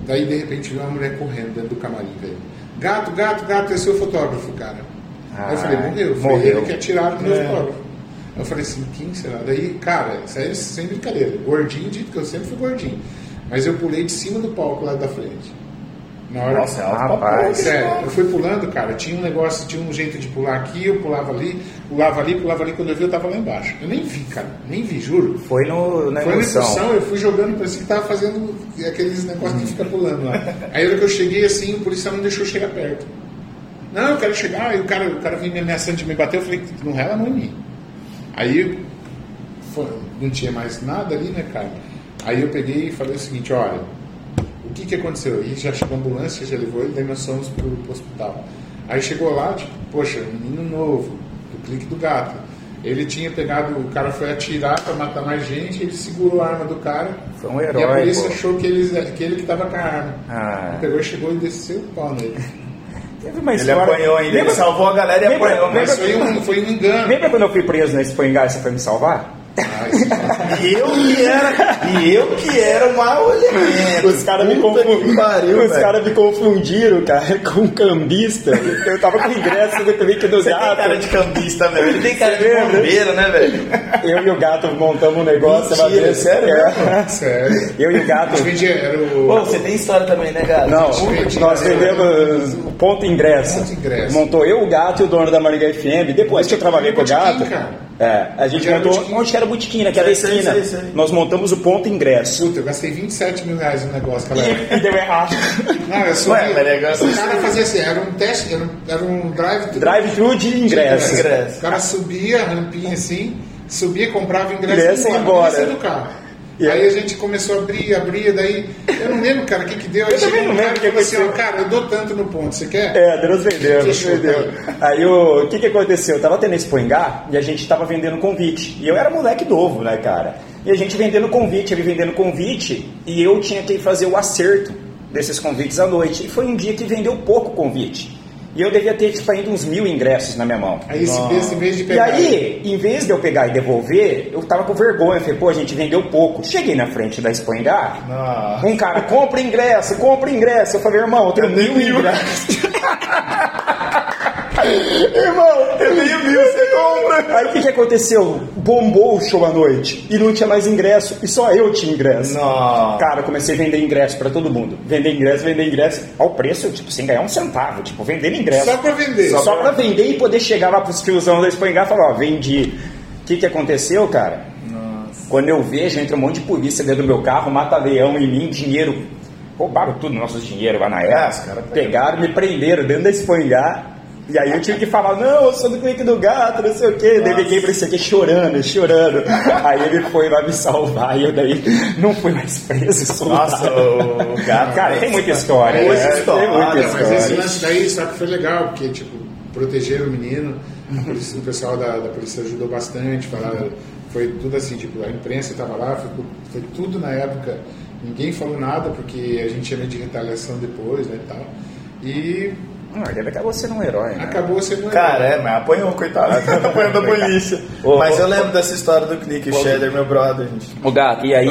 Daí de repente viu uma mulher correndo dentro do camarim, velho. Gato, gato, gato, esse é o fotógrafo, cara. aí eu falei, Ah, morreu. Foi morreu. ele que atiraram no meu É. fotógrafo. Aí eu falei assim, quem será? Daí, cara, sério, sem brincadeira. Gordinho, dito que eu sempre fui gordinho. Mas eu pulei de cima do palco lá da frente. Na hora Nossa, é alto pra Rapaz. Sério, eu fui pulando, cara. Tinha um negócio, tinha um jeito de pular aqui, eu pulava ali, pulava ali, pulava ali. Quando eu vi, eu tava lá embaixo. Eu nem vi, cara. Nem vi, juro. Foi no, na Foi na emoção. eu fui jogando, parecia que tava fazendo aqueles negócios que fica pulando lá. Aí hora que eu cheguei assim, o policial não deixou eu chegar perto. Não, eu quero chegar, aí o cara, o cara vinha me ameaçando de me bater, eu falei, não rela a mão em mim. Aí foi- não tinha mais nada ali, né, cara? Aí eu peguei e falei o seguinte, olha, o que que aconteceu? E já chegou a ambulância, já levou ele, daí nós fomos pro, pro hospital. Aí chegou lá, tipo, poxa, menino novo, do clique do gato. Ele tinha pegado, o cara foi atirar pra matar mais gente, ele segurou a arma do cara. Foi um E a herói, polícia pô. achou que, eles, que ele que tava com a arma. Ah. Ele pegou, chegou e desceu o pau nele. <laughs> Teve uma Ele história- apanhou ainda, ele Lembra- salvou a galera e Lembra- apanhou, mas Mas foi um, foi um engano. Lembra quando eu fui preso na Expo Engar e você foi me salvar? Cara- E eu que era, e eu que era o mau elemento. Os caras me, confundiram. pariu, Os caras me confundiram, cara, <laughs> com um cambista. Eu tava com o ingresso do clique do Você tem gato. cara de cambista, velho. Ele tem cara de bombeiro, né, velho? Eu e o gato montamos um negócio. Mentira, sério É. <laughs> Sério. Eu e o gato. o. Pô, você tem história também, né, cara? Não, nós vendemos o ponto ingresso. Ponto ingresso. Montou eu, o gato e o dono da Maringá FM. Depois que eu trabalhei com o gato, cara. É, a gente Onde era montou botequim? onde que era o botequim, naquela Sei, sei, esquina. sei, sei. Nós montamos o ponto ingresso. Puta, eu gastei 27 mil reais no negócio, galera. E deu errado. <laughs> Não, eu subi. Ué, mas negócio o cara fazia assim, era um teste, era um, era um drive Drive-thru de ingresso. ingresso. O cara subia a rampinha assim, subia, comprava ingresso Ingresso e ia embora. carro. E aí a gente começou a abrir, abrir, daí eu não lembro, cara, o que que deu. Aí Eu também não lembro o que falou assim, aconteceu. cara, eu dou tanto no ponto, você quer? É, Deus vendeu, Deus vendeu. Aí o, o que que aconteceu? Eu tava tendo esse Poingá e a gente tava vendendo convite. E eu era moleque novo, né, cara? E a gente vendendo convite, ele vendendo convite, e eu tinha que fazer o acerto desses convites à noite. E foi um dia que vendeu pouco convite. E eu devia ter, tipo, ainda uns mil ingressos na minha mão. Aí esse, esse em vez de E pegar. aí, em vez de eu pegar e devolver, eu tava com vergonha. Falei, pô, a gente vendeu pouco. Cheguei na frente da Expo Engar, Nossa. um cara, compra ingresso, compra ingresso. Eu falei, irmão, eu tenho mil ingressos. <laughs> irmão, compra. Aí o que, que aconteceu? Bombou o show à noite e não tinha mais ingresso e só eu tinha ingresso. Nossa. Cara, comecei a vender ingresso pra todo mundo. Vender ingresso, vender ingresso. Ao preço, tipo, sem ganhar um centavo. Tipo, vendendo ingresso. Só pra vender. Só, pra vender e poder chegar lá pros tiozão da Espanha e falar, ó, vendi. O que que aconteceu, cara? Quando eu vejo, entra um monte de polícia dentro do meu carro, mata leão em mim, dinheiro. Roubaram tudo, nosso dinheiro lá na época. os caras Pegaram, me prenderam dentro da Espanha. E aí eu tive que falar, não, eu sou do clique do gato, não sei o quê. Daí liguei pra esse aqui chorando, chorando. Aí ele foi lá me salvar e eu daí não fui mais preso, soltado. Nossa, o, gato. Cara, tem muita história. Muita né? história, Tem muita mas Mas esse história. lance daí, só que foi legal, porque, tipo, protegeram o menino, polícia- o pessoal da, da polícia ajudou bastante, falaram, foi tudo assim, tipo, a imprensa estava lá, foi, foi tudo na época, ninguém falou nada, porque a gente tinha medo de retaliação depois, né, e tal. E Ah, ele acabou sendo um herói, né? acabou sendo... Cara, é, mas apanhou, coitado. <laughs> Apanhou da polícia. Ô, Mas ô, eu lembro dessa história do clique, o Cheddar, meu brother, gente. O gato, e aí,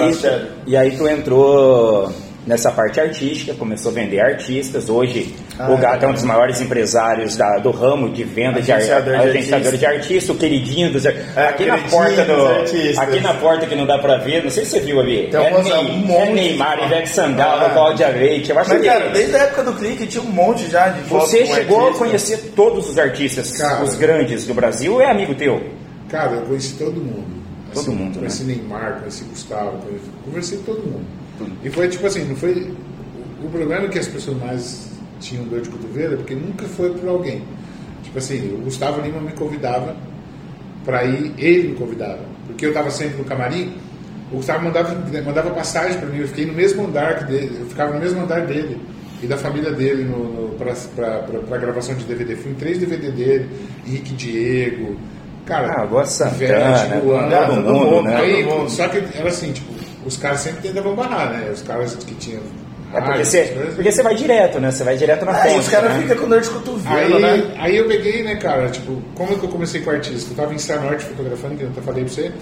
e aí tu entrou nessa parte artística, começou a vender artistas. Hoje Ah, o gato é um é. dos maiores empresários da- do ramo de venda de ar- de de artista, o queridinho dos ar- aqui na porta do artistas. aqui na porta que não dá pra ver, não sei se você viu ali. É, um Ney- monte é Neymar, Ivete Sangalo, Ah. Cláudia Leite. Eu acho Mas, que cara, desde a época do clique tinha um monte já de você chegou a conhecer todos os artistas, Cara. os grandes do Brasil, ou é amigo teu? Cara, eu conheci todo mundo. Todo mundo, né? Conheci Neymar, conheci Gustavo, conheci, conversei com todo mundo. E foi tipo assim, não foi. O problema é que as pessoas mais tinham dor de cotovelo é porque nunca foi por alguém. Tipo assim, o Gustavo Lima me convidava pra ir, ele me convidava. Porque eu tava sempre no camarim, o Gustavo mandava, mandava passagem pra mim, eu fiquei no mesmo andar que dele, eu ficava no mesmo andar dele e da família dele no, no, pra gravação de DVD. Fui em três DVD dele, Henrique Diego. Cara, Ah, Água Santana, Ivete, Luana, todo mundo, né? Aí, Todo mundo. Só que era assim, tipo, os caras sempre tentavam barrar, né? Os caras que tinham. É porque rádio, você, porque você vai direto, né? Você vai direto na frente. os caras né? ficam com dor de cotovelo, Aí, né? aí eu peguei, né, cara, tipo, como é que eu comecei com artista? Eu tava em Cianorte fotografando, que eu até falei pra você.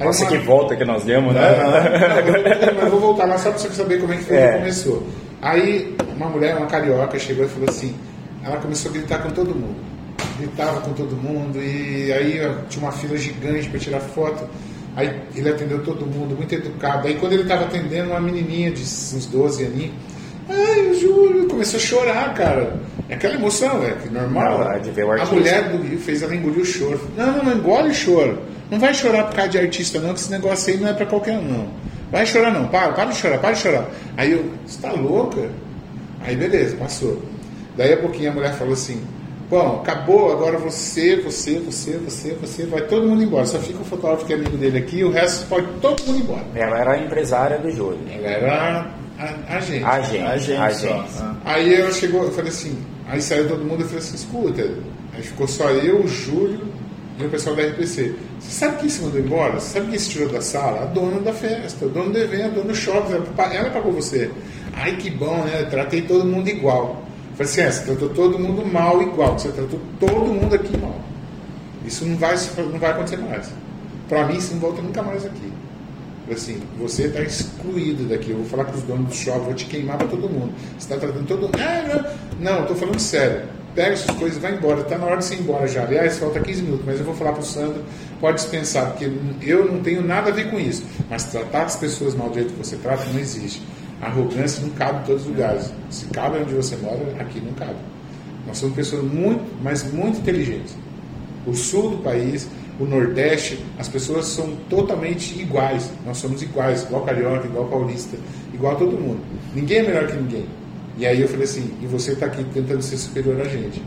Aí Nossa, uma- que volta que nós demos, né? Não, eu- mas eu vou voltar lá só pra você saber como é que foi É. que começou. Aí uma mulher, uma carioca, chegou e falou assim, ela começou a gritar com todo mundo. Gritava com todo mundo e aí ó, tinha uma fila gigante para tirar foto. Aí ele atendeu todo mundo, muito educado. Aí quando ele estava atendendo uma menininha de uns 12 aninhos, ai, o Júlio começou a chorar, cara. É aquela emoção, é normal. Não, é de ver o a artista. mulher do Rio fez ela engolir o choro. Não, não, não engole o choro. Não vai chorar por causa de artista, não, que esse negócio aí não é pra qualquer um, não. Vai chorar, não. Para, para de chorar, para de chorar. Aí eu, você tá louca? Aí beleza, passou. Daí a pouquinho a mulher falou assim: Bom, acabou, agora você, você, você, você, você, vai todo mundo embora. Só fica o fotógrafo que é amigo dele aqui, o resto pode todo mundo embora. Ela era a empresária do Júlio. Ela era a, a gente. A gente, A gente a gente. Ah. Aí ela chegou, eu falei assim, aí saiu todo mundo, eu falei assim, escuta, aí ficou só eu, o Júlio e o pessoal da RPC. Você sabe quem se mandou embora? Você sabe quem se tirou da sala? A dona da festa, o dono do evento, a dona do shopping, ela, ela pagou você. Ai que bom, né? Eu tratei todo mundo igual. Falei assim, é, você tratou todo mundo mal igual, você tratou todo mundo aqui mal. Isso não vai, não vai acontecer mais. Pra mim, isso não volta nunca mais aqui. Assim, você está excluído daqui. Eu vou falar com os donos do shopping, vou te queimar para todo mundo. Você está tratando todo mundo. Ah, não, tô falando sério. Pega essas coisas e vai embora. Está na hora de você ir embora já. Aliás, falta 15 minutos, mas eu vou falar para o Sandro. Pode dispensar, porque eu não tenho nada a ver com isso. Mas tratar as pessoas mal do jeito que você trata não existe. Arrogância não cabe em todos os lugares. Se cabe onde você mora, aqui não cabe. Nós somos pessoas muito, mas muito inteligentes. O sul do país, o Nordeste, as pessoas são totalmente iguais. Nós somos iguais, igual carioca, igual paulista, igual todo mundo. Ninguém é melhor que ninguém. E aí eu falei assim, e você está aqui tentando ser superior a gente.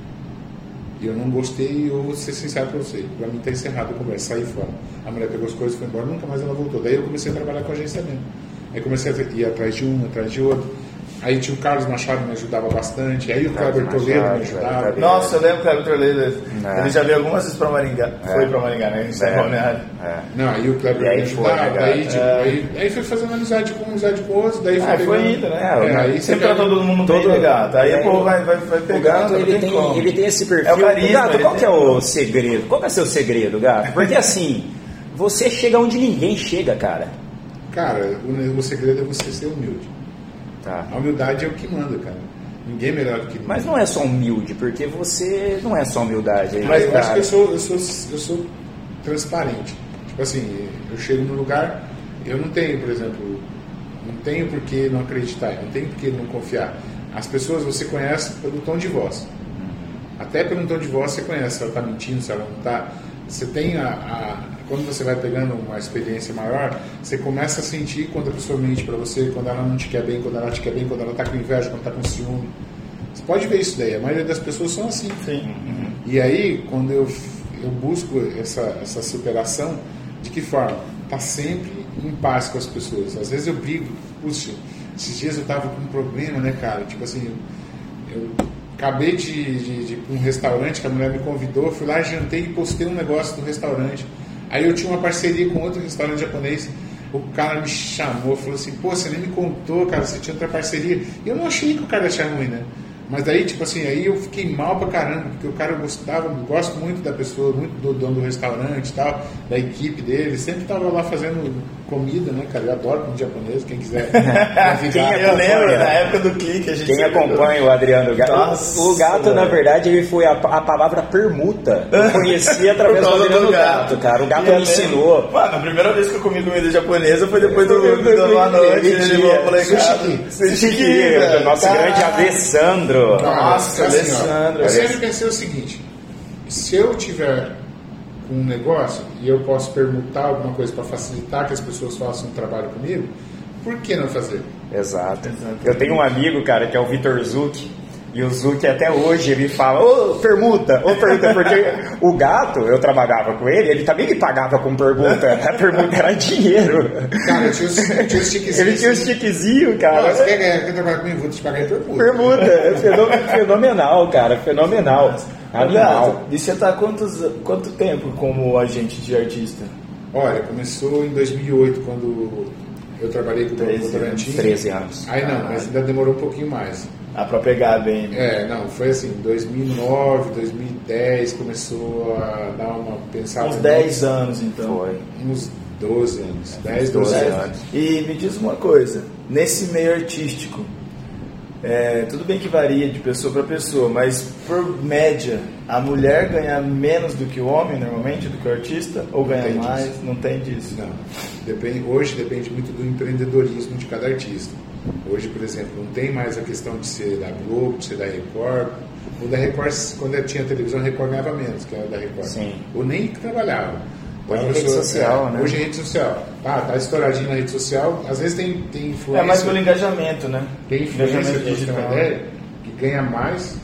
E eu não gostei eu vou ser sincero para você. Para mim está encerrado a conversa, saí fora. A mulher pegou as coisas, foi embora, nunca mais ela voltou. Daí eu comecei a trabalhar com agenciamento. Aí comecei a ir atrás de um, atrás de outro. Aí tinha o Carlos Machado me ajudava bastante. Aí o Carlos Kleber Toledo me ajudava. Kleber Nossa, eu lembro o Cleber Toledo, É. ele já veio algumas vezes pra Maringá. Foi pra Maringá, né? Em São É. Balneário. É. Não, aí o Kleber E aí me foi, ajudava. né, cara? aí, tipo, aí, aí foi fazendo amizade com um, amizade com outro. Daí foi, Ah, foi indo, né? É, aí Sempre tratou todo mundo Todo- né, gato? Aí É, o povo ele- vai, vai, vai pegando, ele tem como. ele tem esse perfil. É o carisma, gato, ele qual tem- que é o segredo? Qual que é o seu segredo, gato? Porque assim, você chega onde ninguém chega, cara. Cara, o, o segredo é você ser humilde. Tá. A humildade é o que manda, cara. Ninguém é melhor do que. Mas não é só humilde, porque você não é só humildade. aí, Mas eu acho que eu sou, eu sou, eu sou transparente. Tipo assim, eu chego num lugar, eu não tenho, por exemplo, não tenho por que não acreditar, não tenho por que não confiar. As pessoas você conhece pelo tom de voz. Até pelo tom de voz você conhece se ela está mentindo, se ela não está. Você tem a, a- Quando você vai pegando uma experiência maior, você começa a sentir quando a pessoa mente para você, quando ela não te quer bem, quando ela te quer bem, quando ela está com inveja, quando está com ciúme. Você pode ver isso daí, a maioria das pessoas são assim. Sim. E aí, quando eu, eu busco essa, essa superação, de que forma? Tá sempre em paz com as pessoas. Às vezes eu brigo, puxa, esses dias eu tava com um problema, né, cara? Tipo assim, eu acabei de, de, de um restaurante que a mulher me convidou, fui lá, jantei e postei um negócio do restaurante. Aí eu tinha uma parceria com outro restaurante japonês. O cara me chamou, falou assim: pô, você nem me contou, cara, você tinha outra parceria. E eu não achei que o cara achar ruim, né? Mas daí, tipo assim, aí eu fiquei mal pra caramba, porque o cara eu gostava, eu gosto muito da pessoa, muito do dono do restaurante e tal, da equipe dele, sempre tava lá fazendo comida, né, cara? Eu adoro comida japonesa, quem quiser <laughs> Quem Eu lembro, acompanha. na época do clique, a gente Quem acompanha o Adriano Gato, Nossa, o gato, na velho. verdade, ele foi a, a palavra permuta. Eu conheci <laughs> através do Por causa Adriano Gato, cara. O gato E me ensinou. Mano, a primeira vez que eu comi comida japonesa foi depois do, Eu- do, eu- do, à noite. ele falou, cara, sushi velho. nosso grande Alessandro. Nossa, Assim, ó, Alessandro. eu sempre pensei o seguinte: se eu tiver com um negócio e eu posso permutar alguma coisa para facilitar que as pessoas façam um trabalho comigo, por que não fazer? Exato. Eu tenho um amigo, cara, que é o Vitor Zucchi. E o Zucchi até hoje ele fala, ô, permuta, ô, pergunta, porque o gato, eu trabalhava com ele, ele também me pagava com pergunta. A pergunta era dinheiro. Cara, eu tinha os, tinha os. Ele tinha os tiquezinho, cara. Fala, Você quer, ganhar, quer trabalhar comigo? Vou te pagar em permuta. Permuta, é fenomenal, cara, fenomenal. Gato, E você tá há quantos, quanto tempo como agente de artista? Olha, começou em 2008, quando eu trabalhei com o 13 Votorantim. 13 anos. Aí não, mas ainda demorou um pouquinho mais. Pra pegar bem. né? É, não, foi assim, 2009, 2010 começou a dar uma pensada. Uns no- 10 anos, então. Foi. Uns 12 anos. 10, 12 12 anos. anos. E me diz uma coisa, nesse meio artístico, é, tudo bem que varia de pessoa para pessoa, mas por média, a mulher ganha menos do que o homem normalmente, do que o artista? Ou ganha mais? disso. Não tem disso. Não, depende, hoje depende muito do empreendedorismo de cada artista. Hoje, por exemplo, não tem mais a questão de ser da Globo, de ser da Record. O da Record, quando tinha televisão, a Record ganhava menos que a da Record. Sim. Ou nem trabalhava. Hoje é rede pessoa- social, é, né? Hoje é rede social. Tá, tá estouradinho na rede social. Às vezes tem, tem influência. É mais pelo engajamento, né? Tem influência, engajamento ter uma ideia, que ganha mais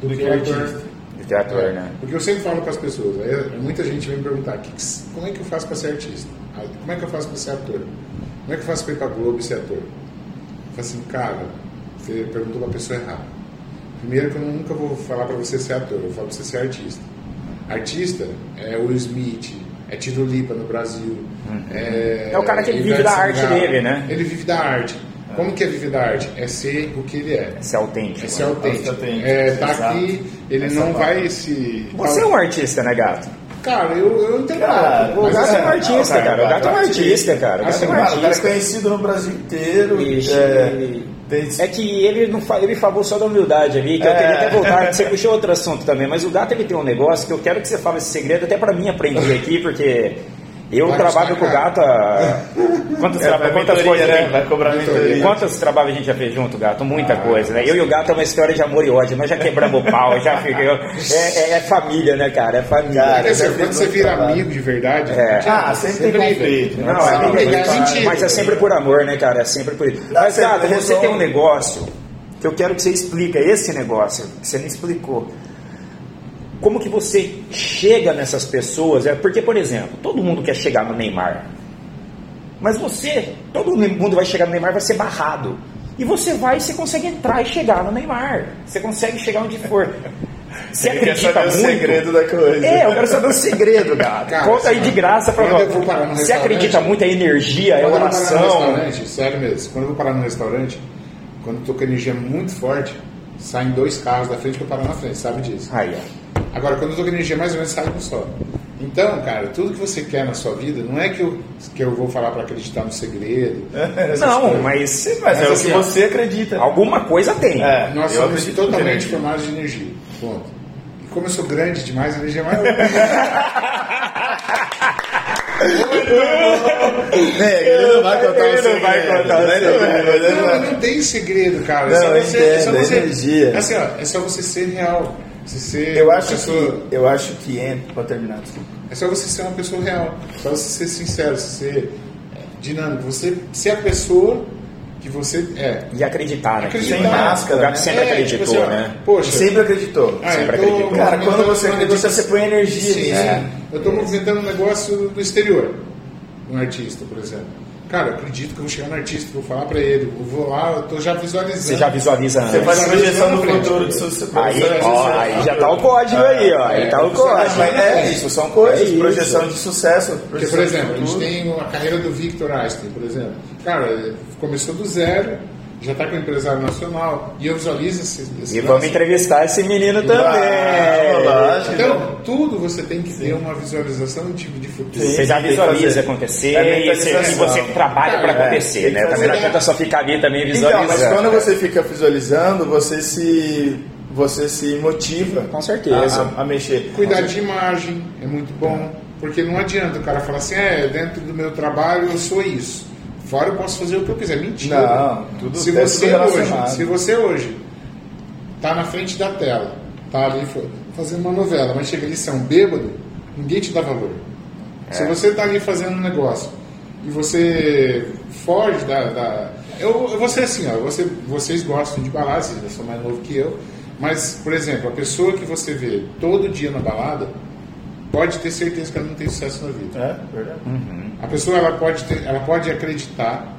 do, Do que que o artista. De ator, É, né? Porque eu sempre falo com as pessoas, muita gente vem me perguntar, "Que que s- como é que eu faço para ser artista? Ah, Como é que eu faço para ser ator? Como é que eu faço para ir para Globo e ser ator? Eu falo assim, cara, você perguntou para a pessoa errada. Primeiro que eu nunca vou falar para você ser ator, eu vou falar para você ser artista. Artista é Will Smith, é Tiro Lipa no Brasil. É, É o cara que ele vive da arte dele, né? Ele vive da arte. Como que é viver da arte? É ser o que ele é. Ser autêntico. É ser autêntico. autêntico, É, tá exato. aqui, ele Essa não vai se. Você é um artista, né, gato? Cara, eu, eu. Cara, O gato assim, é um artista, não, cara. O gato é um artista, cara. O gato é um Mano, o cara é artista. conhecido no Brasil inteiro. Ixi, é, É que ele não ele falou só da humildade ali, que eu É. queria até voltar, você puxou outro assunto também, mas o gato ele tem um negócio que eu quero que você fale esse segredo até pra mim aprender aqui, porque eu Vai trabalho com o gato há... <laughs> Quantas, É, tra... quantas coisas né? Vai cobrar mentoria. Quantos trabalhos a gente já fez junto, gato? Muita Ah, coisa, né? Eu e o gato é uma história de amor e ódio, nós já quebramos o pau, já fica... <laughs> é, é- é família, né, cara? É família. Cara, quando você muito vira trabalho. amigo de verdade, É. Ah, sempre tem conflito. né? Não, Não, é, não, é mas é sempre por amor, né, cara? É sempre por isso. Mas, sempre gato, você resolve. tem um negócio que eu quero que você explique, esse negócio que você me explicou. Como que você chega nessas pessoas? É porque, por exemplo, todo mundo quer chegar no Neymar. Mas você, todo mundo vai chegar no Neymar vai ser barrado. E você vai você consegue entrar e chegar no Neymar. Você consegue chegar onde for. Você Ele quer acredita saber o muito. segredo da coisa. É, eu quero saber o segredo, gato. <laughs> Cara, Conta aí de graça pra nós. Você acredita muito em energia, é Quando eu vou parar no oração. sério mesmo, quando eu vou parar no restaurante, quando eu tô com energia muito forte, saem dois carros da frente pra eu parar na frente, sabe disso? Aí, ó. Agora, quando eu tô com energia mais ou menos, sai um só. Então, cara, tudo que você quer na sua vida, não é que eu, que eu vou falar pra acreditar no segredo. essas Não, coisas. mas, Mas é o assim, que ó, você acredita. alguma coisa tem. É, Nós eu somos totalmente formados de energia. Ponto. E como eu sou grande demais, a energia é maior. <laughs> É, ele não vai contar Ele o não vai segredo, contar o né? segredo. Não Não, não tem segredo, cara. Não, é só você, é só entendo, você, é energia. Assim, ó, é só você ser real. Você ser Eu uma acho pessoa- que, eu acho que entra, pode terminar, desculpa. É só você ser uma pessoa real. É só você ser sincero, você ser dinâmico. Você ser a pessoa que você é. E acreditar, né? Acreditar. Sem máscara, O gato né? sempre É, acreditou, tipo assim, né? Poxa, Sempre acreditou. ah, sempre eu acreditou. Cara, quando você acredita, negócio- você põe energia Sim, nisso. sim. Eu estou movimentando um negócio do exterior. Um artista, por exemplo. Cara, eu acredito que eu vou chegar no artista, vou falar pra ele, eu vou lá, eu tô já visualizando. Você já visualiza Você antes. faz Mas projeção frente. futuro de sucesso. Aí, ó, aí já tá o código aí, ó. Aí tá o Mas código. é isso, são coisas, É isso. projeção de sucesso. Porque, por projeção exemplo, a gente tem a carreira do Victor Einstein, por exemplo. Cara, ele começou do zero, já está com um empresário nacional, e eu visualizo esse, esse E vamos entrevistar esse menino também. Ah. Então, tudo você tem que ter uma visualização de, de futuro. Você já visualiza acontecer É e você, você trabalha pra Cara, acontecer, tem né? Também não adianta só ficar ali também Então, mas visualizando. quando você fica visualizando, você se, você se motiva Com certeza. A, a- a mexer. Cuidar de imagem é muito bom, porque não adianta o cara falar assim, é, dentro do meu trabalho eu sou isso. Fora eu posso fazer o que eu quiser. Mentira. Não, tudo- se é você tudo hoje, se você hoje tá na frente da tela, tá ali fa- fazendo uma novela, mas chega ali você é um bêbado, ninguém te dá valor. Se você tá ali fazendo um negócio e você foge da. da- eu, eu vou ser assim, ó, você, vocês gostam de balada, vocês são mais novo que eu, mas, por exemplo, a pessoa que você vê todo dia na balada, pode ter certeza que ela não tem sucesso na vida. É, verdade. A pessoa ela pode, ter, ela pode acreditar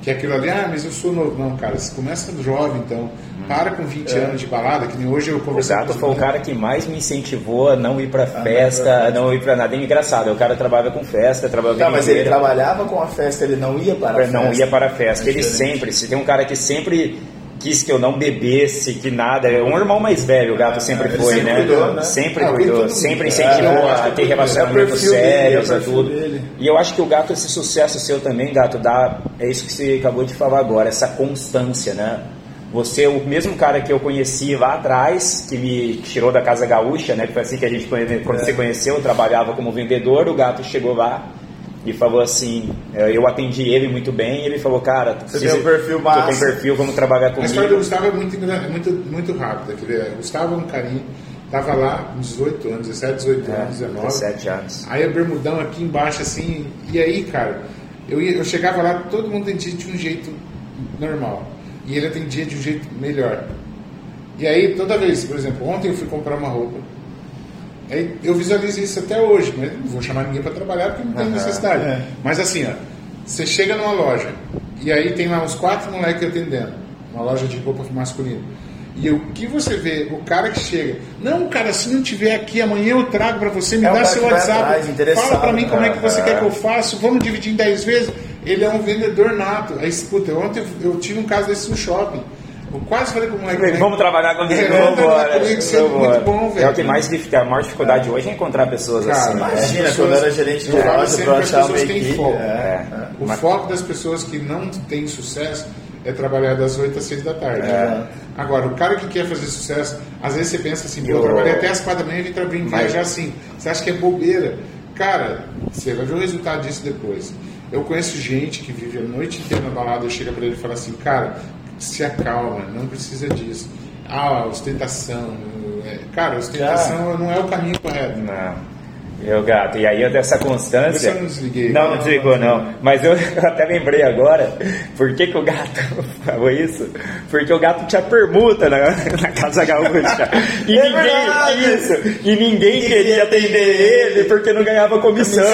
que aquilo ali, ah, mas eu sou novo. Não, cara, você começa jovem, então. Para com 20 anos de balada, que nem hoje eu O conversei Gato com foi o cara que mais me incentivou a não ir pra festa, a não ir pra nada. É engraçado, o cara trabalha com festa, trabalha Tá, a vida mas ele trabalhava com a festa, ele não ia para a não festa. ia para a festa. É Ele diferente. sempre, se tem um cara que sempre quis que eu não bebesse, que nada. É um irmão mais velho, o gato sempre ele foi, sempre né? cuidou, né? Sempre Ah, cuidou, sempre incentivou a ter é, relacionamentos é sérios, perfil tudo. dele. E eu acho que o gato, esse sucesso seu também, gato, dá. É isso que você acabou de falar agora, essa constância, né? Você, o mesmo cara que eu conheci lá atrás, que me tirou da Casa Gaúcha, né? Que foi assim que a gente quando É. você conheceu, eu trabalhava como vendedor, o gato chegou lá e falou assim, eh, eu atendi ele muito bem, e ele falou, cara, tu Você precisa- tem um perfil massa. tem perfil, vamos trabalhar A história do comigo. Gustavo é muito, muito, muito rápida. O Gustavo é um carinho, tava lá com 18 anos, 17, 18 É, anos, 19. 17 anos. Aí o bermudão aqui embaixo, assim, e aí, cara, eu, ia- eu chegava lá, todo mundo atendia de um jeito normal. E ele atendia de um jeito melhor. E aí, toda vez, por exemplo, ontem eu fui comprar uma roupa. Eu visualizo isso até hoje, mas não vou chamar ninguém para trabalhar porque não tem Aham, necessidade. é. Mas assim, ó, você chega numa loja e aí tem lá uns quatro moleques atendendo, uma loja de roupa masculina. E o que você vê, o cara que chega, não, cara, se não tiver aqui amanhã eu trago para você, me É dá seu WhatsApp, atrás, fala para mim como é que você Aham. quer que eu faça, vamos dividir em 10 vezes. Ele é um vendedor nato. Aí, puta, ontem eu, eu tive um caso desse no shopping. Eu quase falei com o moleque. né? Vamos trabalhar comigo, É, vamos vamos trabalhar embora. comigo, é vamos muito embora. bom, velho. É o que mais dificulta, a maior dificuldade hoje é encontrar pessoas Cara, assim. né? Imagina, As pessoas- quando eu era gerente de eu falo loja, sempre pra que as achar uma pessoas têm equipe. foco. é, É. O Mas- foco das pessoas que não têm sucesso é trabalhar das 8 às 6 da tarde. É. Agora, o cara que quer fazer sucesso, às vezes você pensa assim, eu Eu- trabalhei até as 4 da manhã e vim viajar assim. Você acha que é bobeira? Cara, você vai ver o resultado disso depois. Eu conheço gente que vive a noite inteira na balada e chega pra ele e fala assim, cara, se acalma, não precisa disso. Ah, ostentação. é, Cara, ostentação não é o caminho correto. Não. Eu, gato, e aí eu dessa constância. Eu não desliguei. Não, não desligou, não. Mas <laughs> eu até lembrei agora, por que, que o gato <laughs> falou isso? Porque o gato tinha permuta na, <laughs> na Casa Gaúcha. E É ninguém. verdade. Isso. E ninguém queria atender ele porque não ganhava comissão.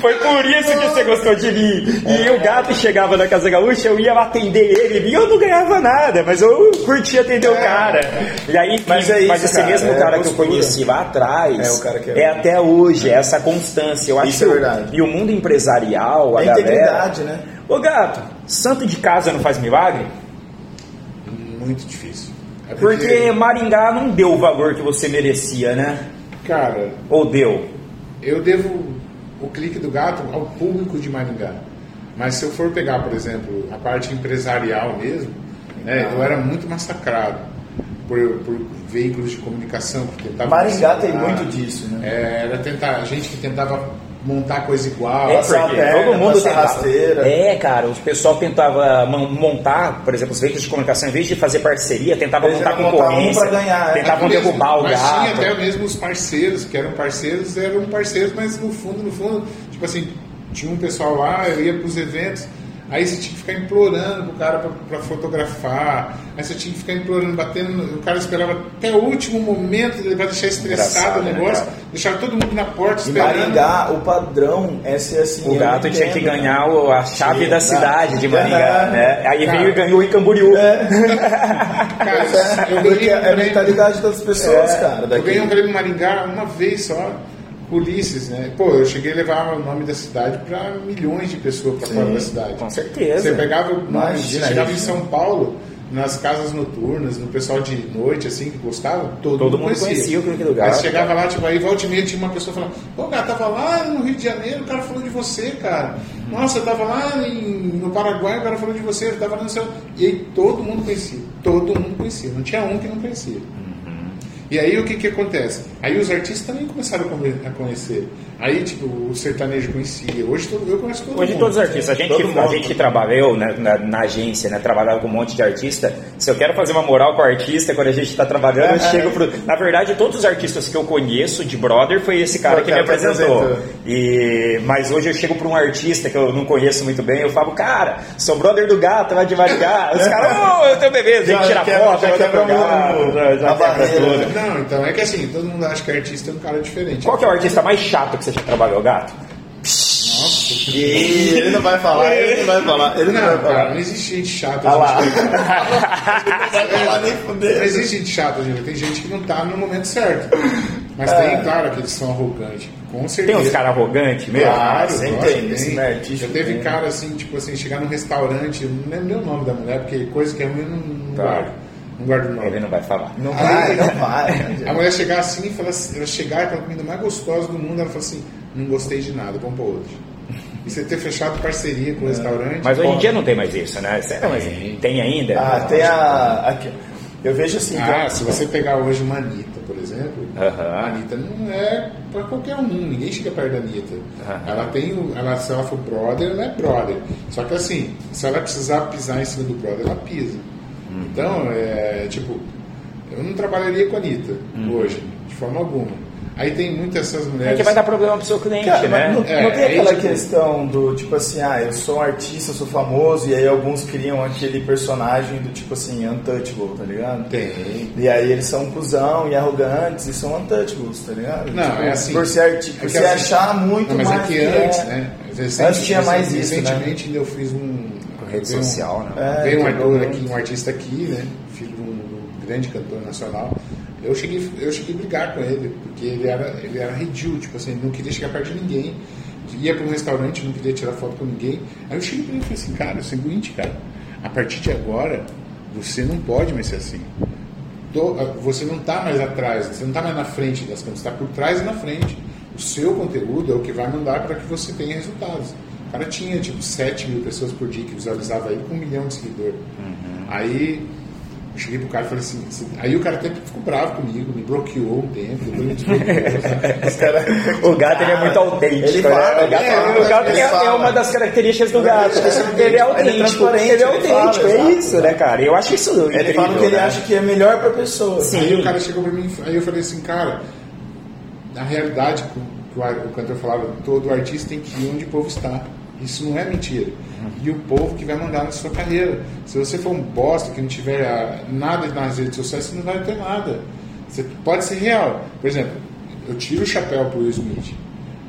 Foi por isso que você gostou de mim. E o gato chegava na Casa Gaúcha, eu ia atender ele, e eu não ganhava nada, mas eu curtia atender o cara. E aí, Mas é isso, mas esse cara, mesmo é cara que eu conheci lá atrás É o cara que é- é até hoje, é essa constância. Eu acho Isso é que o- verdade. E o mundo empresarial, a É galera. integridade, né? Ô gato, santo de casa não faz milagre? Muito difícil. É Porque Maringá não deu o valor que você merecia, né? cara, Ou deu? eu devo o clique do gato ao público de Maringá. Mas se eu for pegar, por exemplo, a parte empresarial mesmo, né, eu era muito massacrado por, por veículos de comunicação que tentavam. Maringá tem muito disso, né? É, era tentar, gente que tentava montar coisa igual. É, porque perna, todo mundo tentava. rasteira. É, cara, o pessoal tentava mon- montar, por exemplo, os veículos de comunicação, em vez de fazer parceria, tentava Eles montar um concorrência, pra ganhar, é. tentavam Mesmo, derrubar o mas tinha gato. até mesmo os parceiros, que eram parceiros, eram parceiros, mas no fundo, no fundo, tipo assim, tinha um pessoal lá, eu ia pros eventos, aí você tinha que ficar implorando pro cara pra, pra fotografar, aí você tinha que ficar implorando, batendo, o cara esperava até o último momento pra deixar estressado Engraçado, o né, negócio, cara? deixava todo mundo na porta Em esperando. Maringá, o padrão é ser assim. O eu gato não tinha que entendo, ganhar o- a chave Sim, da tá. cidade de Maringá, É. né? Aí Cara. veio e ganhou em Camboriú. <laughs> Cara, eu Porque ganhei, é a mentalidade das pessoas, cara. Eu Daqui. ganhei um prêmio Maringá uma vez só, Ulisses, né? Pô, eu cheguei a levar o nome da cidade para milhões de pessoas para fora da cidade. Com certeza. Você pegava o nome, Imagina você chegava em. São Paulo, nas casas noturnas, no pessoal de noite, assim, que gostava, todo, Todo mundo conhecia o Clique do Gato. Aí chegava lá, tipo, aí volta e meia tinha uma pessoa falando, pô, cara, tava lá no Rio de Janeiro, o cara falou de você, cara. Nossa, eu tava lá em- no Paraguai, o cara falou de você, eu tava lá no céu. E aí todo mundo conhecia, todo mundo conhecia, não tinha um que não conhecia. E aí o que que acontece? Aí os artistas também começaram a conhecer. Aí, tipo, o sertanejo conhecia. Hoje todo, eu conheço todo Hoje mundo. todos os artistas, a gente, Todo que, a mundo. gente que trabalhou né, na, na agência, né, trabalhava com um monte de artista, se eu quero fazer uma moral com o artista quando a gente está trabalhando, eu É. chego pro... Na verdade, todos os artistas que eu conheço de brother foi esse cara que me apresentou. apresentou. E... Mas hoje eu chego para um artista que eu não conheço muito bem, eu falo, cara, sou brother do gato lá de Maringá. Os caras, ô, eu tenho bebê, tem Já que tirar foto, já eu quebra o- já, já a barreira, tudo. né? Não, então é que assim, todo mundo acha que artista é um cara diferente. Qual que é o artista mais chato que você já trabalhou, gato? Nossa, E ele não vai falar, ele não vai falar, ele não, vai Não, cara, falar. não existe gente chata. Ah lá. gente. Não vai falar nem Não existe gente chata, gente. Tem gente que não tá no momento certo. Mas É. tem, claro, que são arrogantes. Com certeza. Tem uns caras arrogantes mesmo? Claro, sempre tem, esse artístico Já teve tem. cara assim, tipo assim, chegar num restaurante, não lembro nem o nome da mulher, porque coisa que é ruim eu não, não Tá. Não guardo o nome. Ele não vai falar. Não vai, não vai. A mulher chegar assim e falar assim, ela chegar e falar a comida mais gostosa do mundo, ela fala assim, não gostei de nada, vamos para outro. E você ter fechado parceria com o restaurante. Mas hoje em dia não tem mais isso, né? Sério, mas tem ainda? Ah, tem a. Aqui. Eu vejo assim. Ah, se você pegar hoje uma Anitta, por exemplo, Aham. a Anitta não é pra qualquer um, ninguém chega perto da Anitta. Aham. Ela tem, o- ela, se ela for brother, ela é brother. Só que assim, se ela precisar pisar em cima do brother, ela pisa. Uhum. Então, é tipo, eu não trabalharia com a Anitta hoje, de forma alguma. Aí tem muitas essas Uhum. É mulheres. que vai dar problema pro seu cliente, Cara, né? mas não, É, não tem é aquela tipo- questão do tipo assim, ah, eu sou um artista, eu sou famoso, e aí alguns criam aquele personagem do tipo assim, untouchable, tá ligado? Tem. E aí eles são cuzão e arrogantes e são untouchables, tá ligado? Não, Tipo, é assim. Por ser artista, é por que se assim- achar muito Não, mas mais. é que antes, é. né? Antes tinha mais isso, né? Recentemente eu fiz um. Rede veio um- social, né? É, veio um muito. aqui, um artista aqui, né? Filho de um, de um grande cantor nacional. Eu cheguei, eu cheguei a brigar com ele, porque ele era, ele era redil, tipo assim, ele não queria chegar perto de ninguém. Ia para um restaurante, não queria tirar foto com ninguém. Aí eu cheguei pra ele e falei assim, cara, é o seguinte, cara, a partir de agora, você não pode mais ser assim. Tô- você não está mais atrás, você não está mais na frente das câmeras, você está por trás e na frente. O seu conteúdo é o que vai mandar para que você tenha resultados. O cara tinha tipo 7 mil pessoas por dia que visualizava ele com um milhão de seguidores. Aí eu cheguei pro cara e falei assim, assim- aí o cara até ficou bravo comigo, me bloqueou um tempo, depois me desbloqueou. <laughs> O gato ele é muito autêntico. Ele né? fala, o gato, é, o gato ele é- é, fala. uma das características do gato. Ele é Ele é autêntico. Ele é ele fala, autêntico. É isso, né, cara? Eu acho isso Ele incrível, fala que ele né? acha que é melhor pra pessoa. Sim. Aí o cara chegou pra mim, aí eu falei assim, cara, na realidade, o cantor falava, todo artista tem que ir onde o povo está. Isso não é mentira. E o povo que vai mandar na sua carreira. Se você for um bosta que não tiver ah, nada nas redes sociais, você não vai ter nada. Você pode ser real. Por exemplo, eu tiro o chapéu pro Will Smith.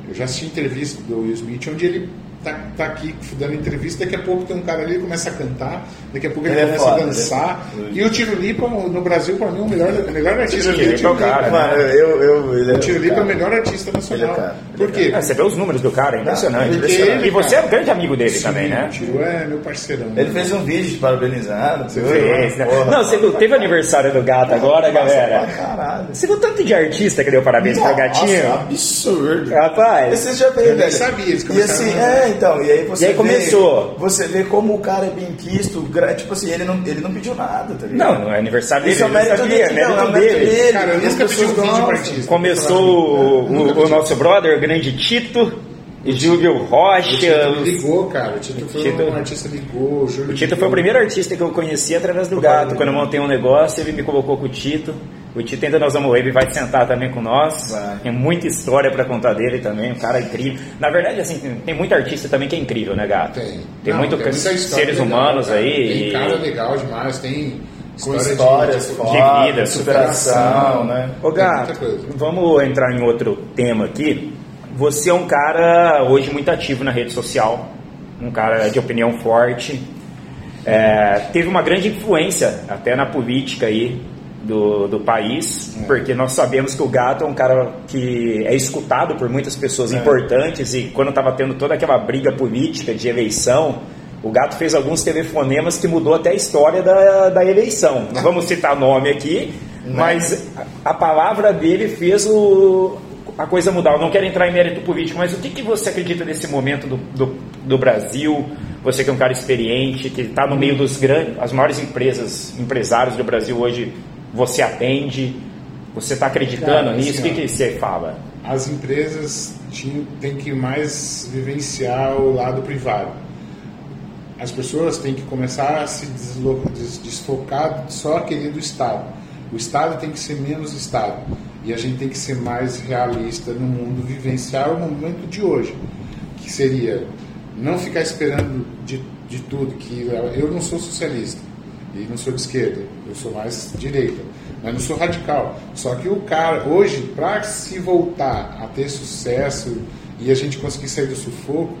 Eu já assisti entrevista do Will Smith onde ele tá, tá aqui dando entrevista, daqui a pouco tem um cara ali que começa a cantar, daqui a pouco ele, Ele é começa foda, a dançar. né? E o Tiro Lipa, no Brasil, para mim, é o melhor, o melhor artista. Tiro Lipa é o cara, Mano, eu, eu, ele é O Tiro Lipa é o melhor artista nacional. Ele é cara, Por quê? Ah, você vê os números do cara, é impressionante. Porque ele, e você cara, é um grande amigo dele Sim, também, né? O Tiro é meu parceirão. Ele fez um vídeo te parabenizando. Você Fez, né? Não, você viu, teve aniversário do gato agora, Pra galera? caralho. Você viu tanto de artista que deu parabéns pro Nossa, gatinho? absurdo. Rapaz, Esse já veio, Eu nem velho. sabia, eles E assim, a- é, então, e aí você E aí vê- começou. você vê como o cara é bem quisto, tipo assim, ele não, ele não pediu nada, tá ligado? não, não é aniversário dele, Isso é o mérito dele, é não, é o mérito mérito dele. Cara, eu nunca pedi um vídeo pra artista. Começou o, o pedi. nosso brother, o grande Tito, e Júlio O Rocha. Tito me os- ligou, cara. O Tito foi Tito- um artista ligou. O, Júlio O Tito foi o ligou. primeiro artista que eu conheci através do gato. Quando eu montei um negócio, ele me colocou com o Tito. O Tito ainda nós vamos ele vai sentar também com nós. Vai. Tem muita história pra contar dele também, um cara incrível. Na verdade, assim, tem- tem muito artista também que é incrível, né, gato? Tem. Tem Não, muito muita história seres legal, humanos cara. aí. Tem cara legal demais. Tem Com história de- histórias de, fodas, de vida, superação, né? Ô Tem Gato, vamos entrar em outro tema aqui. Você é um cara hoje muito ativo na rede social, um cara de opinião forte. É, teve uma grande influência até na política aí do, do país, É. porque nós sabemos que o Gato é um cara que é escutado por muitas pessoas importantes e quando estava tendo toda aquela briga política de eleição, o Gato fez alguns telefonemas que mudou até a história da, da eleição. Não vamos citar nome aqui, mas a, a palavra dele fez o, a coisa mudar. Eu não quero entrar em mérito político, mas o que, que você acredita nesse momento do, do, do Brasil? Você que é um cara experiente, que está no meio dos grandes, as maiores empresas, empresários do Brasil hoje, você atende, você está acreditando Cara, nisso? assim, o que, que você fala? As empresas têm que mais vivenciar o lado privado. As pessoas têm que começar a se deslo- des- desfocar só aquele do Estado. O Estado tem que ser menos Estado. E a gente tem que ser mais realista no mundo, vivenciar o momento de hoje. Que seria não ficar esperando de, de tudo. que Eu não sou socialista e não sou de esquerda, eu sou mais direita, mas não sou radical. Só que o cara, hoje, para se voltar a ter sucesso e a gente conseguir sair do sufoco,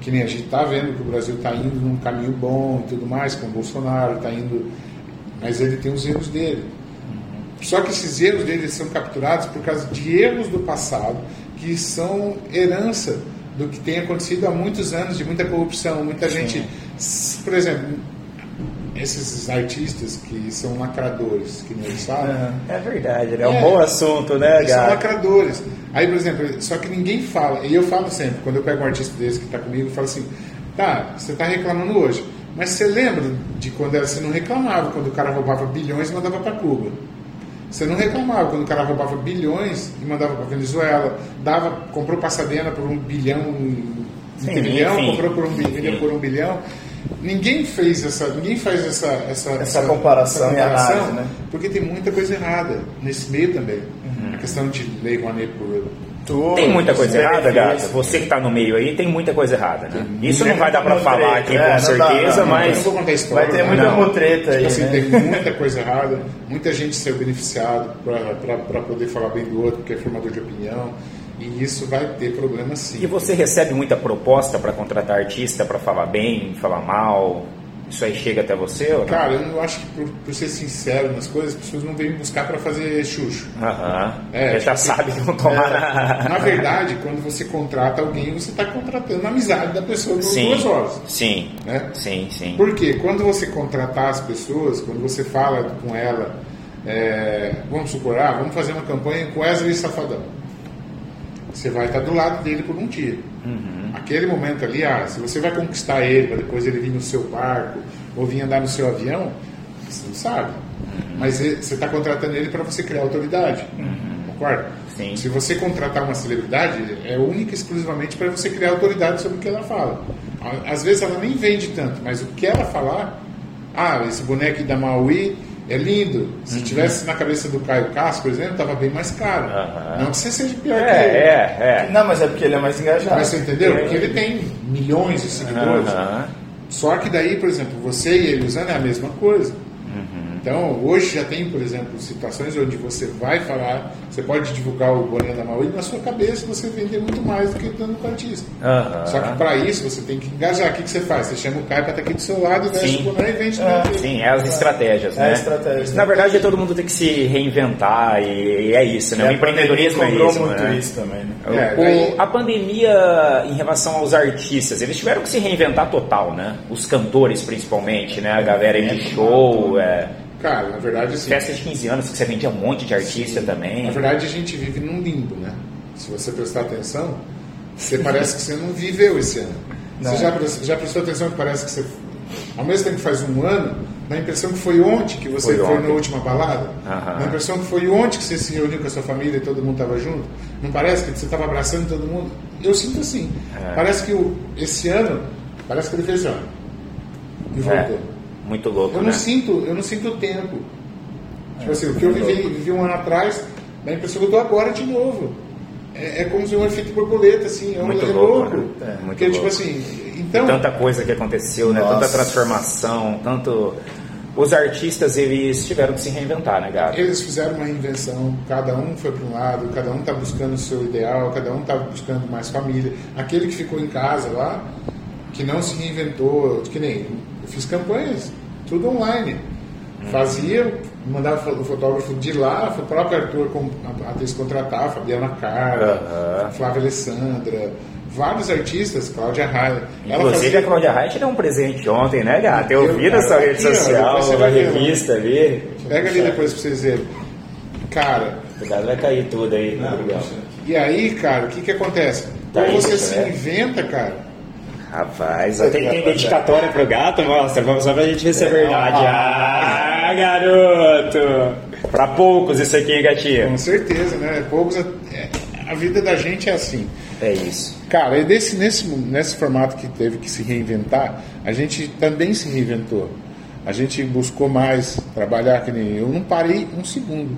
que nem a gente está vendo que o Brasil está indo num caminho bom e tudo mais, com o Bolsonaro, está indo. Mas ele tem os erros dele. Só que esses erros dele são capturados por causa de erros do passado que são herança do que tem acontecido há muitos anos, de muita corrupção, muita gente. Por exemplo, esses artistas que são lacradores, que nem eles falam, É verdade, né? é um É. bom assunto, né, eles são lacradores. Aí, por exemplo, só que ninguém fala, e eu falo sempre, quando eu pego um artista desse que está comigo, eu falo assim: tá, você está reclamando hoje, mas você lembra de quando você não reclamava quando o cara roubava bilhões e mandava para Cuba? Você não reclamava quando o cara roubava bilhões e mandava para Venezuela, dava, comprou Passadena por um bilhão, um Sim, trilhão, sim. comprou por um bilhão, por um bilhão. Ninguém fez essa, ninguém faz essa essa, Essa comparação e análise, né? porque tem muita coisa errada nesse meio também. A questão de lei Rouanet por Tudo, Tem muita coisa errada. Gato? Você que está no meio aí, tem muita coisa errada, né? Isso não vai dar para falar treta, aqui é, com certeza, não, mas... não. Vai ter muita Não. mutreta aí, Tipo assim, né? tem muita coisa errada, muita gente saiu beneficiado para poder falar bem do outro, porque é formador de opinião, e isso vai ter problema sim. E você recebe muita proposta para contratar artista, para falar bem, falar mal? Isso aí chega até você ou não? Cara, eu não acho que por, por ser sincero nas coisas, as pessoas não vêm buscar para fazer chucho. Aham. É, Ele já tipo, sabe que não tomar nada. Na verdade, quando você contrata alguém, você está contratando a amizade da pessoa por Sim, duas horas. sim, Né? sim, sim. Porque quando você contratar as pessoas, quando você fala com ela, é, vamos supor, ah, vamos fazer uma campanha com Wesley Safadão. Você vai estar do lado dele por um dia. Aquele momento ali, ah, se você vai conquistar ele para depois ele vir no seu barco ou vir andar no seu avião, você não sabe. Mas ele- você está contratando ele para você criar autoridade. Concorda? Sim. Se você contratar uma celebridade, é única e exclusivamente para você criar autoridade sobre o que ela fala. Às vezes ela nem vende tanto, mas o que ela falar, ah, esse boneco da Maui é lindo. Se tivesse na cabeça do Caio Castro, por exemplo, tava bem mais caro. Aham. Não que você seja pior É, que ele. é, é. Não, mas é porque ele é mais engajado. Mas você entendeu? Porque ele tem milhões de seguidores. Aham. Só que daí, por exemplo, você e ele usando é a mesma coisa. Então, hoje já tem, por exemplo, situações onde você vai falar, você pode divulgar o boné da Maui e na sua cabeça você vender muito mais do que dando com o artista. Só que para isso você tem que engajar. O que, que você faz? Você chama o cara para estar aqui do seu lado, veste Sim. o boné e vende É. no Sim, é as estratégias, É né? a estratégia. Na verdade, todo mundo tem que se reinventar e, e é isso, né? O E a empreendedorismo é isso, muito né? isso também, né? É, O- daí- a pandemia em relação aos artistas, eles tiveram que se reinventar total, né? Os cantores principalmente, né? A galera de show, é, Cara, na verdade, assim, festa de 15 anos que você vendia um monte de artista também. na verdade a gente vive num limbo, né? Se você prestar atenção, você parece que você não viveu esse ano. Não. Você já, já prestou atenção que parece que você, ao mesmo tempo que faz um ano, dá a impressão que foi ontem que você Foi foi, na última balada? Aham. Dá a impressão que foi ontem que você se reuniu com a sua família e todo mundo estava junto? Não parece que você estava abraçando todo mundo? Eu sinto assim. É. Parece que o, esse ano, parece que ele fez ó, e voltou. É, muito louco, Eu né? não sinto, eu não sinto o tempo. Tipo assim, o que eu vivi, vivi um ano atrás, dá a impressão que eu tô agora de novo. É, é como se um efeito borboleta, assim, é, um, Muito é louco, louco. né? É, muito Porque, tipo louco. assim, então. Tanta coisa que aconteceu, né? Tanta Nossa. transformação, tanto... Os artistas, eles tiveram que se reinventar, né, Gato? Eles fizeram uma reinvenção, cada um foi para um lado, cada um está buscando o seu ideal, cada um está buscando mais família. Aquele que ficou em casa lá, que não se reinventou, que nem fiz campanhas, tudo online. Fazia, mandava o fotógrafo de lá, o próprio Arthur atriz contratar, Fabiana Carla, Aham. Flávia Alessandra, vários artistas, Cláudia Raia. Inclusive, fazia- a Cláudia Raia te deu um presente ontem, né, Gato? Eu Eu, vi na cara, sua rede ó, social, na vai ver, revista ali. Pega ali depois pra vocês verem. Cara, Cuidado, vai cair tudo aí. Gabriel. E aí, cara, o que que acontece? Tá Ou você isso, se né? inventa, cara. Rapaz, tem, tem dedicatória pro gato, mostra. Vamos só pra gente ver se é verdade. Ah, garoto! Pra poucos isso aqui, hein, gatinho? Com certeza, né? Poucos. é, A vida da gente é assim. É isso. Cara, e desse, nesse, nesse formato que teve que se reinventar, a gente também se reinventou. A gente buscou mais trabalhar que nem eu. não parei um segundo.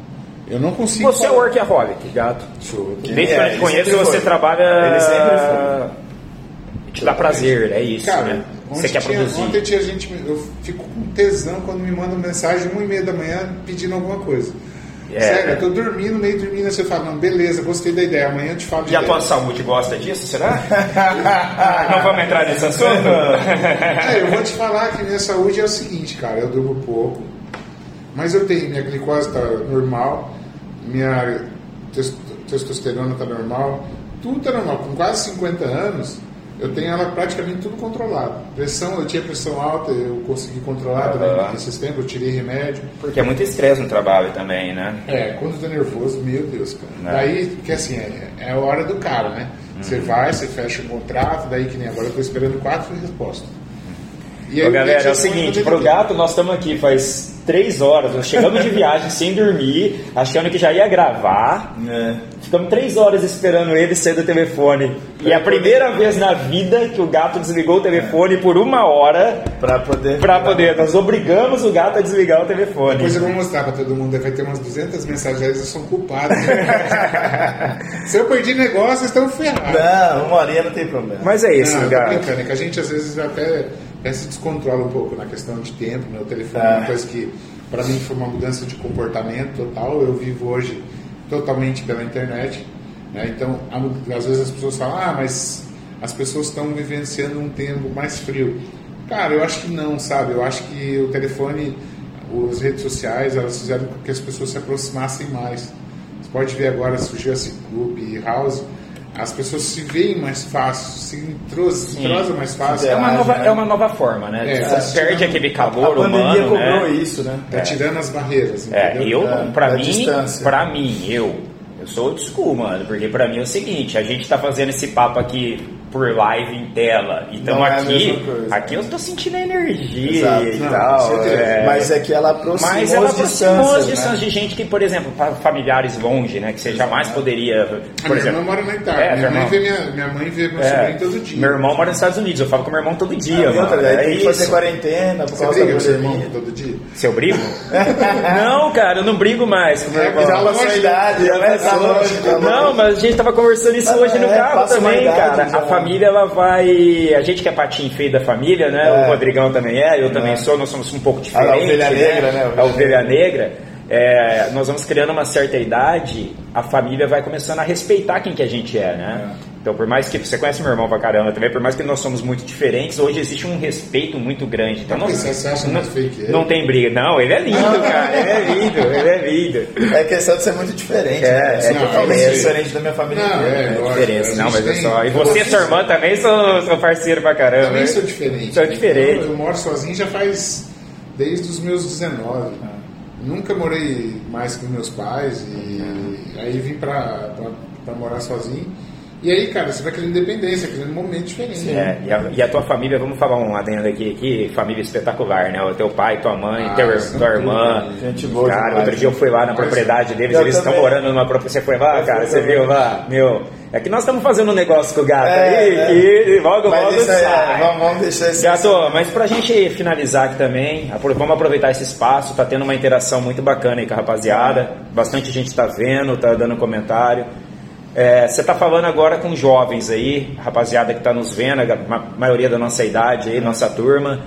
Eu não consigo. Você é parar. workaholic, gato. Desde É, que eu te conheço, você foi. trabalha. Ele sempre Te dá prazer, é isso, Cara, né? Você quer tinha, produzir. ontem tinha gente. Eu fico com tesão quando me mandam mensagem uma e meia da manhã pedindo alguma coisa. É, Sério, né? eu tô dormindo, meio dormindo, você fala, não, beleza, gostei da ideia, amanhã eu te falo de E a tua saúde gosta disso, será? <laughs> Não vamos entrar nesse assunto? É, eu vou te falar que minha saúde é o seguinte, cara, eu durmo pouco, mas eu tenho, minha glicose tá normal, minha tes- testosterona tá normal, tudo tá normal. Com quase 50 anos, eu tenho ela praticamente tudo controlado. Pressão, eu tinha pressão alta, eu consegui controlar Aham. durante esses tempos, eu tirei remédio. Porque é muito estresse no trabalho também, né? É, quando eu tô nervoso, meu Deus, cara. Né? Daí, porque assim, é, é a hora do cara, né? Você Uhum. vai, você fecha o contrato, daí que nem agora eu tô esperando quatro respostas. E Ô, aí, galera, é o seguinte, pro gato nós estamos aqui faz três horas, nós chegamos de viagem sem dormir, achando que já ia gravar, É. ficamos três horas esperando ele sair do telefone. E é a primeira vez na vida que o gato desligou o telefone por uma hora Pra poder. pra poder, nós obrigamos o gato a desligar o telefone. Depois eu vou mostrar pra todo mundo, vai ter umas 200 mensagens, eu sou culpado. <laughs> Se eu perdi negócio, vocês estão ferrados. Não, uma horinha não tem problema. Mas é isso, Não, gato. brincando, é que a gente às vezes até, até se descontrola um pouco na questão de tempo, né? O telefone é uma coisa que para mim foi uma mudança de comportamento total. Eu vivo hoje totalmente pela internet, né? Então, às vezes as pessoas falam: "Ah, mas as pessoas estão vivenciando um tempo mais frio". Cara, eu acho que não, sabe? Eu acho que o telefone, as redes sociais, elas fizeram com que as pessoas se aproximassem mais. Você pode ver agora, surgiu a Club, House, as pessoas se veem mais fácil, se entrosam mais fácil. É uma, nova, né? é uma nova forma, né? É, Você tá perde tirando- aquele A calor pandemia humano, cobrou né? isso, né? Tá tirando as barreiras, É, entendeu? eu, Da- pra da mim, distância. pra mim, eu, eu sou old school, mano, porque pra mim é o seguinte, a gente tá fazendo esse papo aqui por live em tela. Então Não é a aqui, aqui eu tô sentindo a energia Exato. e Não, tal. é. Mas é que ela aproximou Mas ela as aproximou distâncias, as né? distâncias de gente que, por exemplo, fa- familiares longe, né? Que você jamais poderia. A Por minha exemplo, irmã mora na Itália. É, minha, meu mãe irmão. vê minha, minha mãe vê meu É, sobrinho todo dia. Meu irmão mora nos Estados Unidos, eu falo com meu irmão todo dia. Outra, mano. daí É tem que fazer quarentena por Você causa da briga com seu irmão todo dia? Se eu brigo? <laughs> não, cara, eu não brigo mais com meu É, irmão. mas Fala a idade, né? né? Tá tá. Não, mas a gente tava conversando isso Ah, hoje no carro também, cara. A família, ela vai. A gente que é patinho feio da família, né? É. O Rodrigão também é, eu também É. sou, nós somos um pouco Ah, diferentes. ovelha negra, né? A ovelha negra. É, nós vamos criando uma certa idade, a família vai começando a respeitar quem que a gente é, né? Então, por mais que você conhece meu irmão pra caramba também, por mais que nós somos muito diferentes, hoje existe um respeito muito grande. Então, não, Você acha que ele? não tem briga. Não, ele é lindo, cara. Ele é lindo, ele é lindo. É questão de ser muito diferente. É, né? é Sou não, totalmente é- diferente da minha família. Não, inteira, é, né? lógico. diferença, não, mas é só. E eu você e sua irmã também são, são parceiro pra caramba. Também hein? sou diferente. Sou né? diferente. Então, eu moro sozinho já faz desde os meus 19. Nunca morei mais com meus pais e aí vim pra, pra, pra morar sozinho. E aí, cara, você vai querendo independência, querendo um momento diferente. É, e, a, e a tua família, vamos falar um adendo aqui, aqui, família espetacular, né? O teu pai, tua mãe, Ah, teu, tua irmã. Gente boa Cara, demais. outro dia eu fui lá na propriedade deles, Eu eles estão morando numa propriedade. Você foi lá, Eu cara? Você também. viu lá? Meu, é que nós estamos fazendo um negócio com o gato É, aí, é. que logo, Mas logo isso aí, sai. é, vamos, deixar esse Gato, mas pra gente finalizar aqui também, vamos aproveitar esse espaço, tá tendo uma interação muito bacana aí com a rapaziada, bastante gente tá vendo, tá dando comentário. É, Você tá falando agora com jovens aí, rapaziada que tá nos vendo, a ma- maioria da nossa idade aí, nossa turma.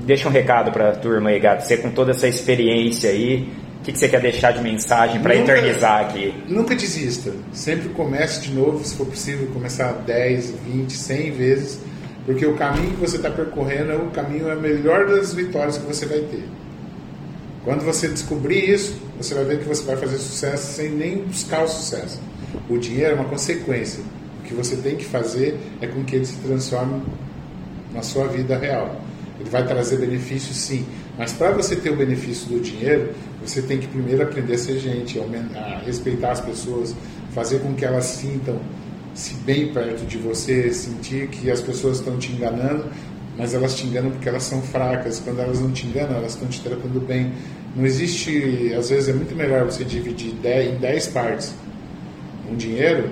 Deixa um recado pra turma aí, Gato, você com toda essa experiência aí, o que, que você quer deixar de mensagem Nunca- eternizar aqui? Nunca desista. Sempre comece de novo, se for possível, começar 10, 20, 100 vezes, porque o caminho que você está percorrendo é o caminho, é a melhor das vitórias que você vai ter. Quando você descobrir isso, você vai ver que você vai fazer sucesso sem nem buscar o sucesso. O dinheiro é uma consequência. O que você tem que fazer é com que ele se transforme na sua vida real. Ele vai trazer benefícios sim, mas para você ter o benefício do dinheiro, você tem que primeiro aprender a ser gente, a respeitar as pessoas, fazer com que elas sintam se bem perto de você, sentir que as pessoas estão te enganando, mas elas te enganam porque elas são fracas. Quando elas não te enganam, elas estão te tratando bem. Não existe, às vezes é muito melhor você dividir 10 em 10 partes um dinheiro,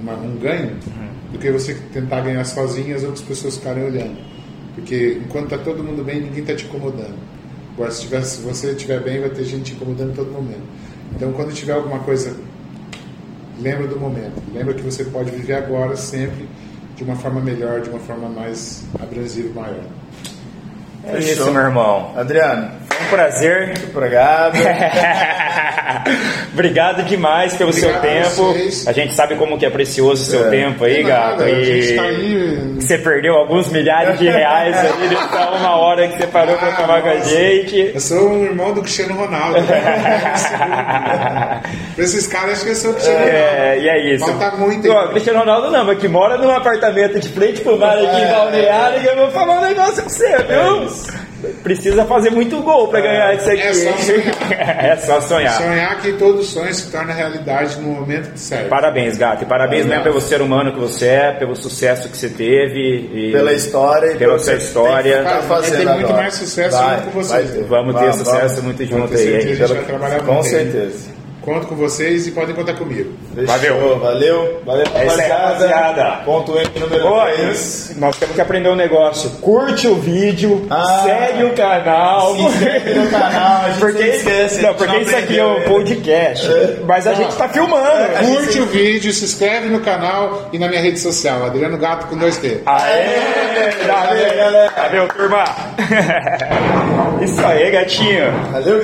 uma- um ganho, do que você tentar ganhar sozinho e as outras pessoas ficarem olhando. Porque enquanto está todo mundo bem, ninguém está te incomodando. Agora, se, tiver, se você estiver bem, vai ter gente te incomodando em todo momento. Então, quando tiver alguma coisa, lembra do momento. Lembra que você pode viver agora, sempre, de uma forma melhor, de uma forma mais abrasiva e maior. É Fechou. isso, meu irmão. Adriano, Foi um prazer. obrigado. <laughs> <laughs> Obrigado demais pelo seu Obrigado a tempo. vocês. A gente sabe como que é precioso o seu É. tempo aí, é gato. E tá aí- você perdeu alguns milhares de reais <laughs> ali nessa uma hora que você parou pra Ah, tomar com a gente. Eu sou um irmão do Cristiano Ronaldo. <laughs> pra esses caras, acho que eu sou o Cristiano Ronaldo. É, e é isso. Falta muito. Cristiano Ronaldo não, mas que mora num apartamento de frente pro mar aqui em É. Balneário, que eu vou falar um negócio pra você, viu? Precisa fazer muito gol pra ganhar isso aqui. É só sonhar. <laughs> é só sonhar. Sonhar que todo sonho se torna realidade no momento certo. Parabéns, gato. E parabéns mesmo Obrigado. pelo ser humano que você é, pelo sucesso que você teve. E Pela história e Pela pelo sua história. tem que fazendo vai ter muito agora. mais sucesso Vai, junto com vocês. vai ter. Vamos ter Vamos, sucesso vamos. muito junto aí, certeza, hein? a gente vai trabalhar Com certeza. Conto com vocês e podem contar comigo. Valeu. Fechou, Valeu. Valeu, É isso aí, rapaziada. Ponto M número Oi, 3. nós temos que aprender um negócio. Curte o vídeo, Ah. segue o canal. Se inscreve no canal, a gente porque, esquece, não, porque não isso aqui é um podcast, mas a gente tá filmando. É, Curte o vídeo, se inscreve no canal e na minha rede social, Adriano Gato com 2T. Aê, valeu, galera. valeu, turma. <laughs> Isso aí, gatinho. Valeu, galera.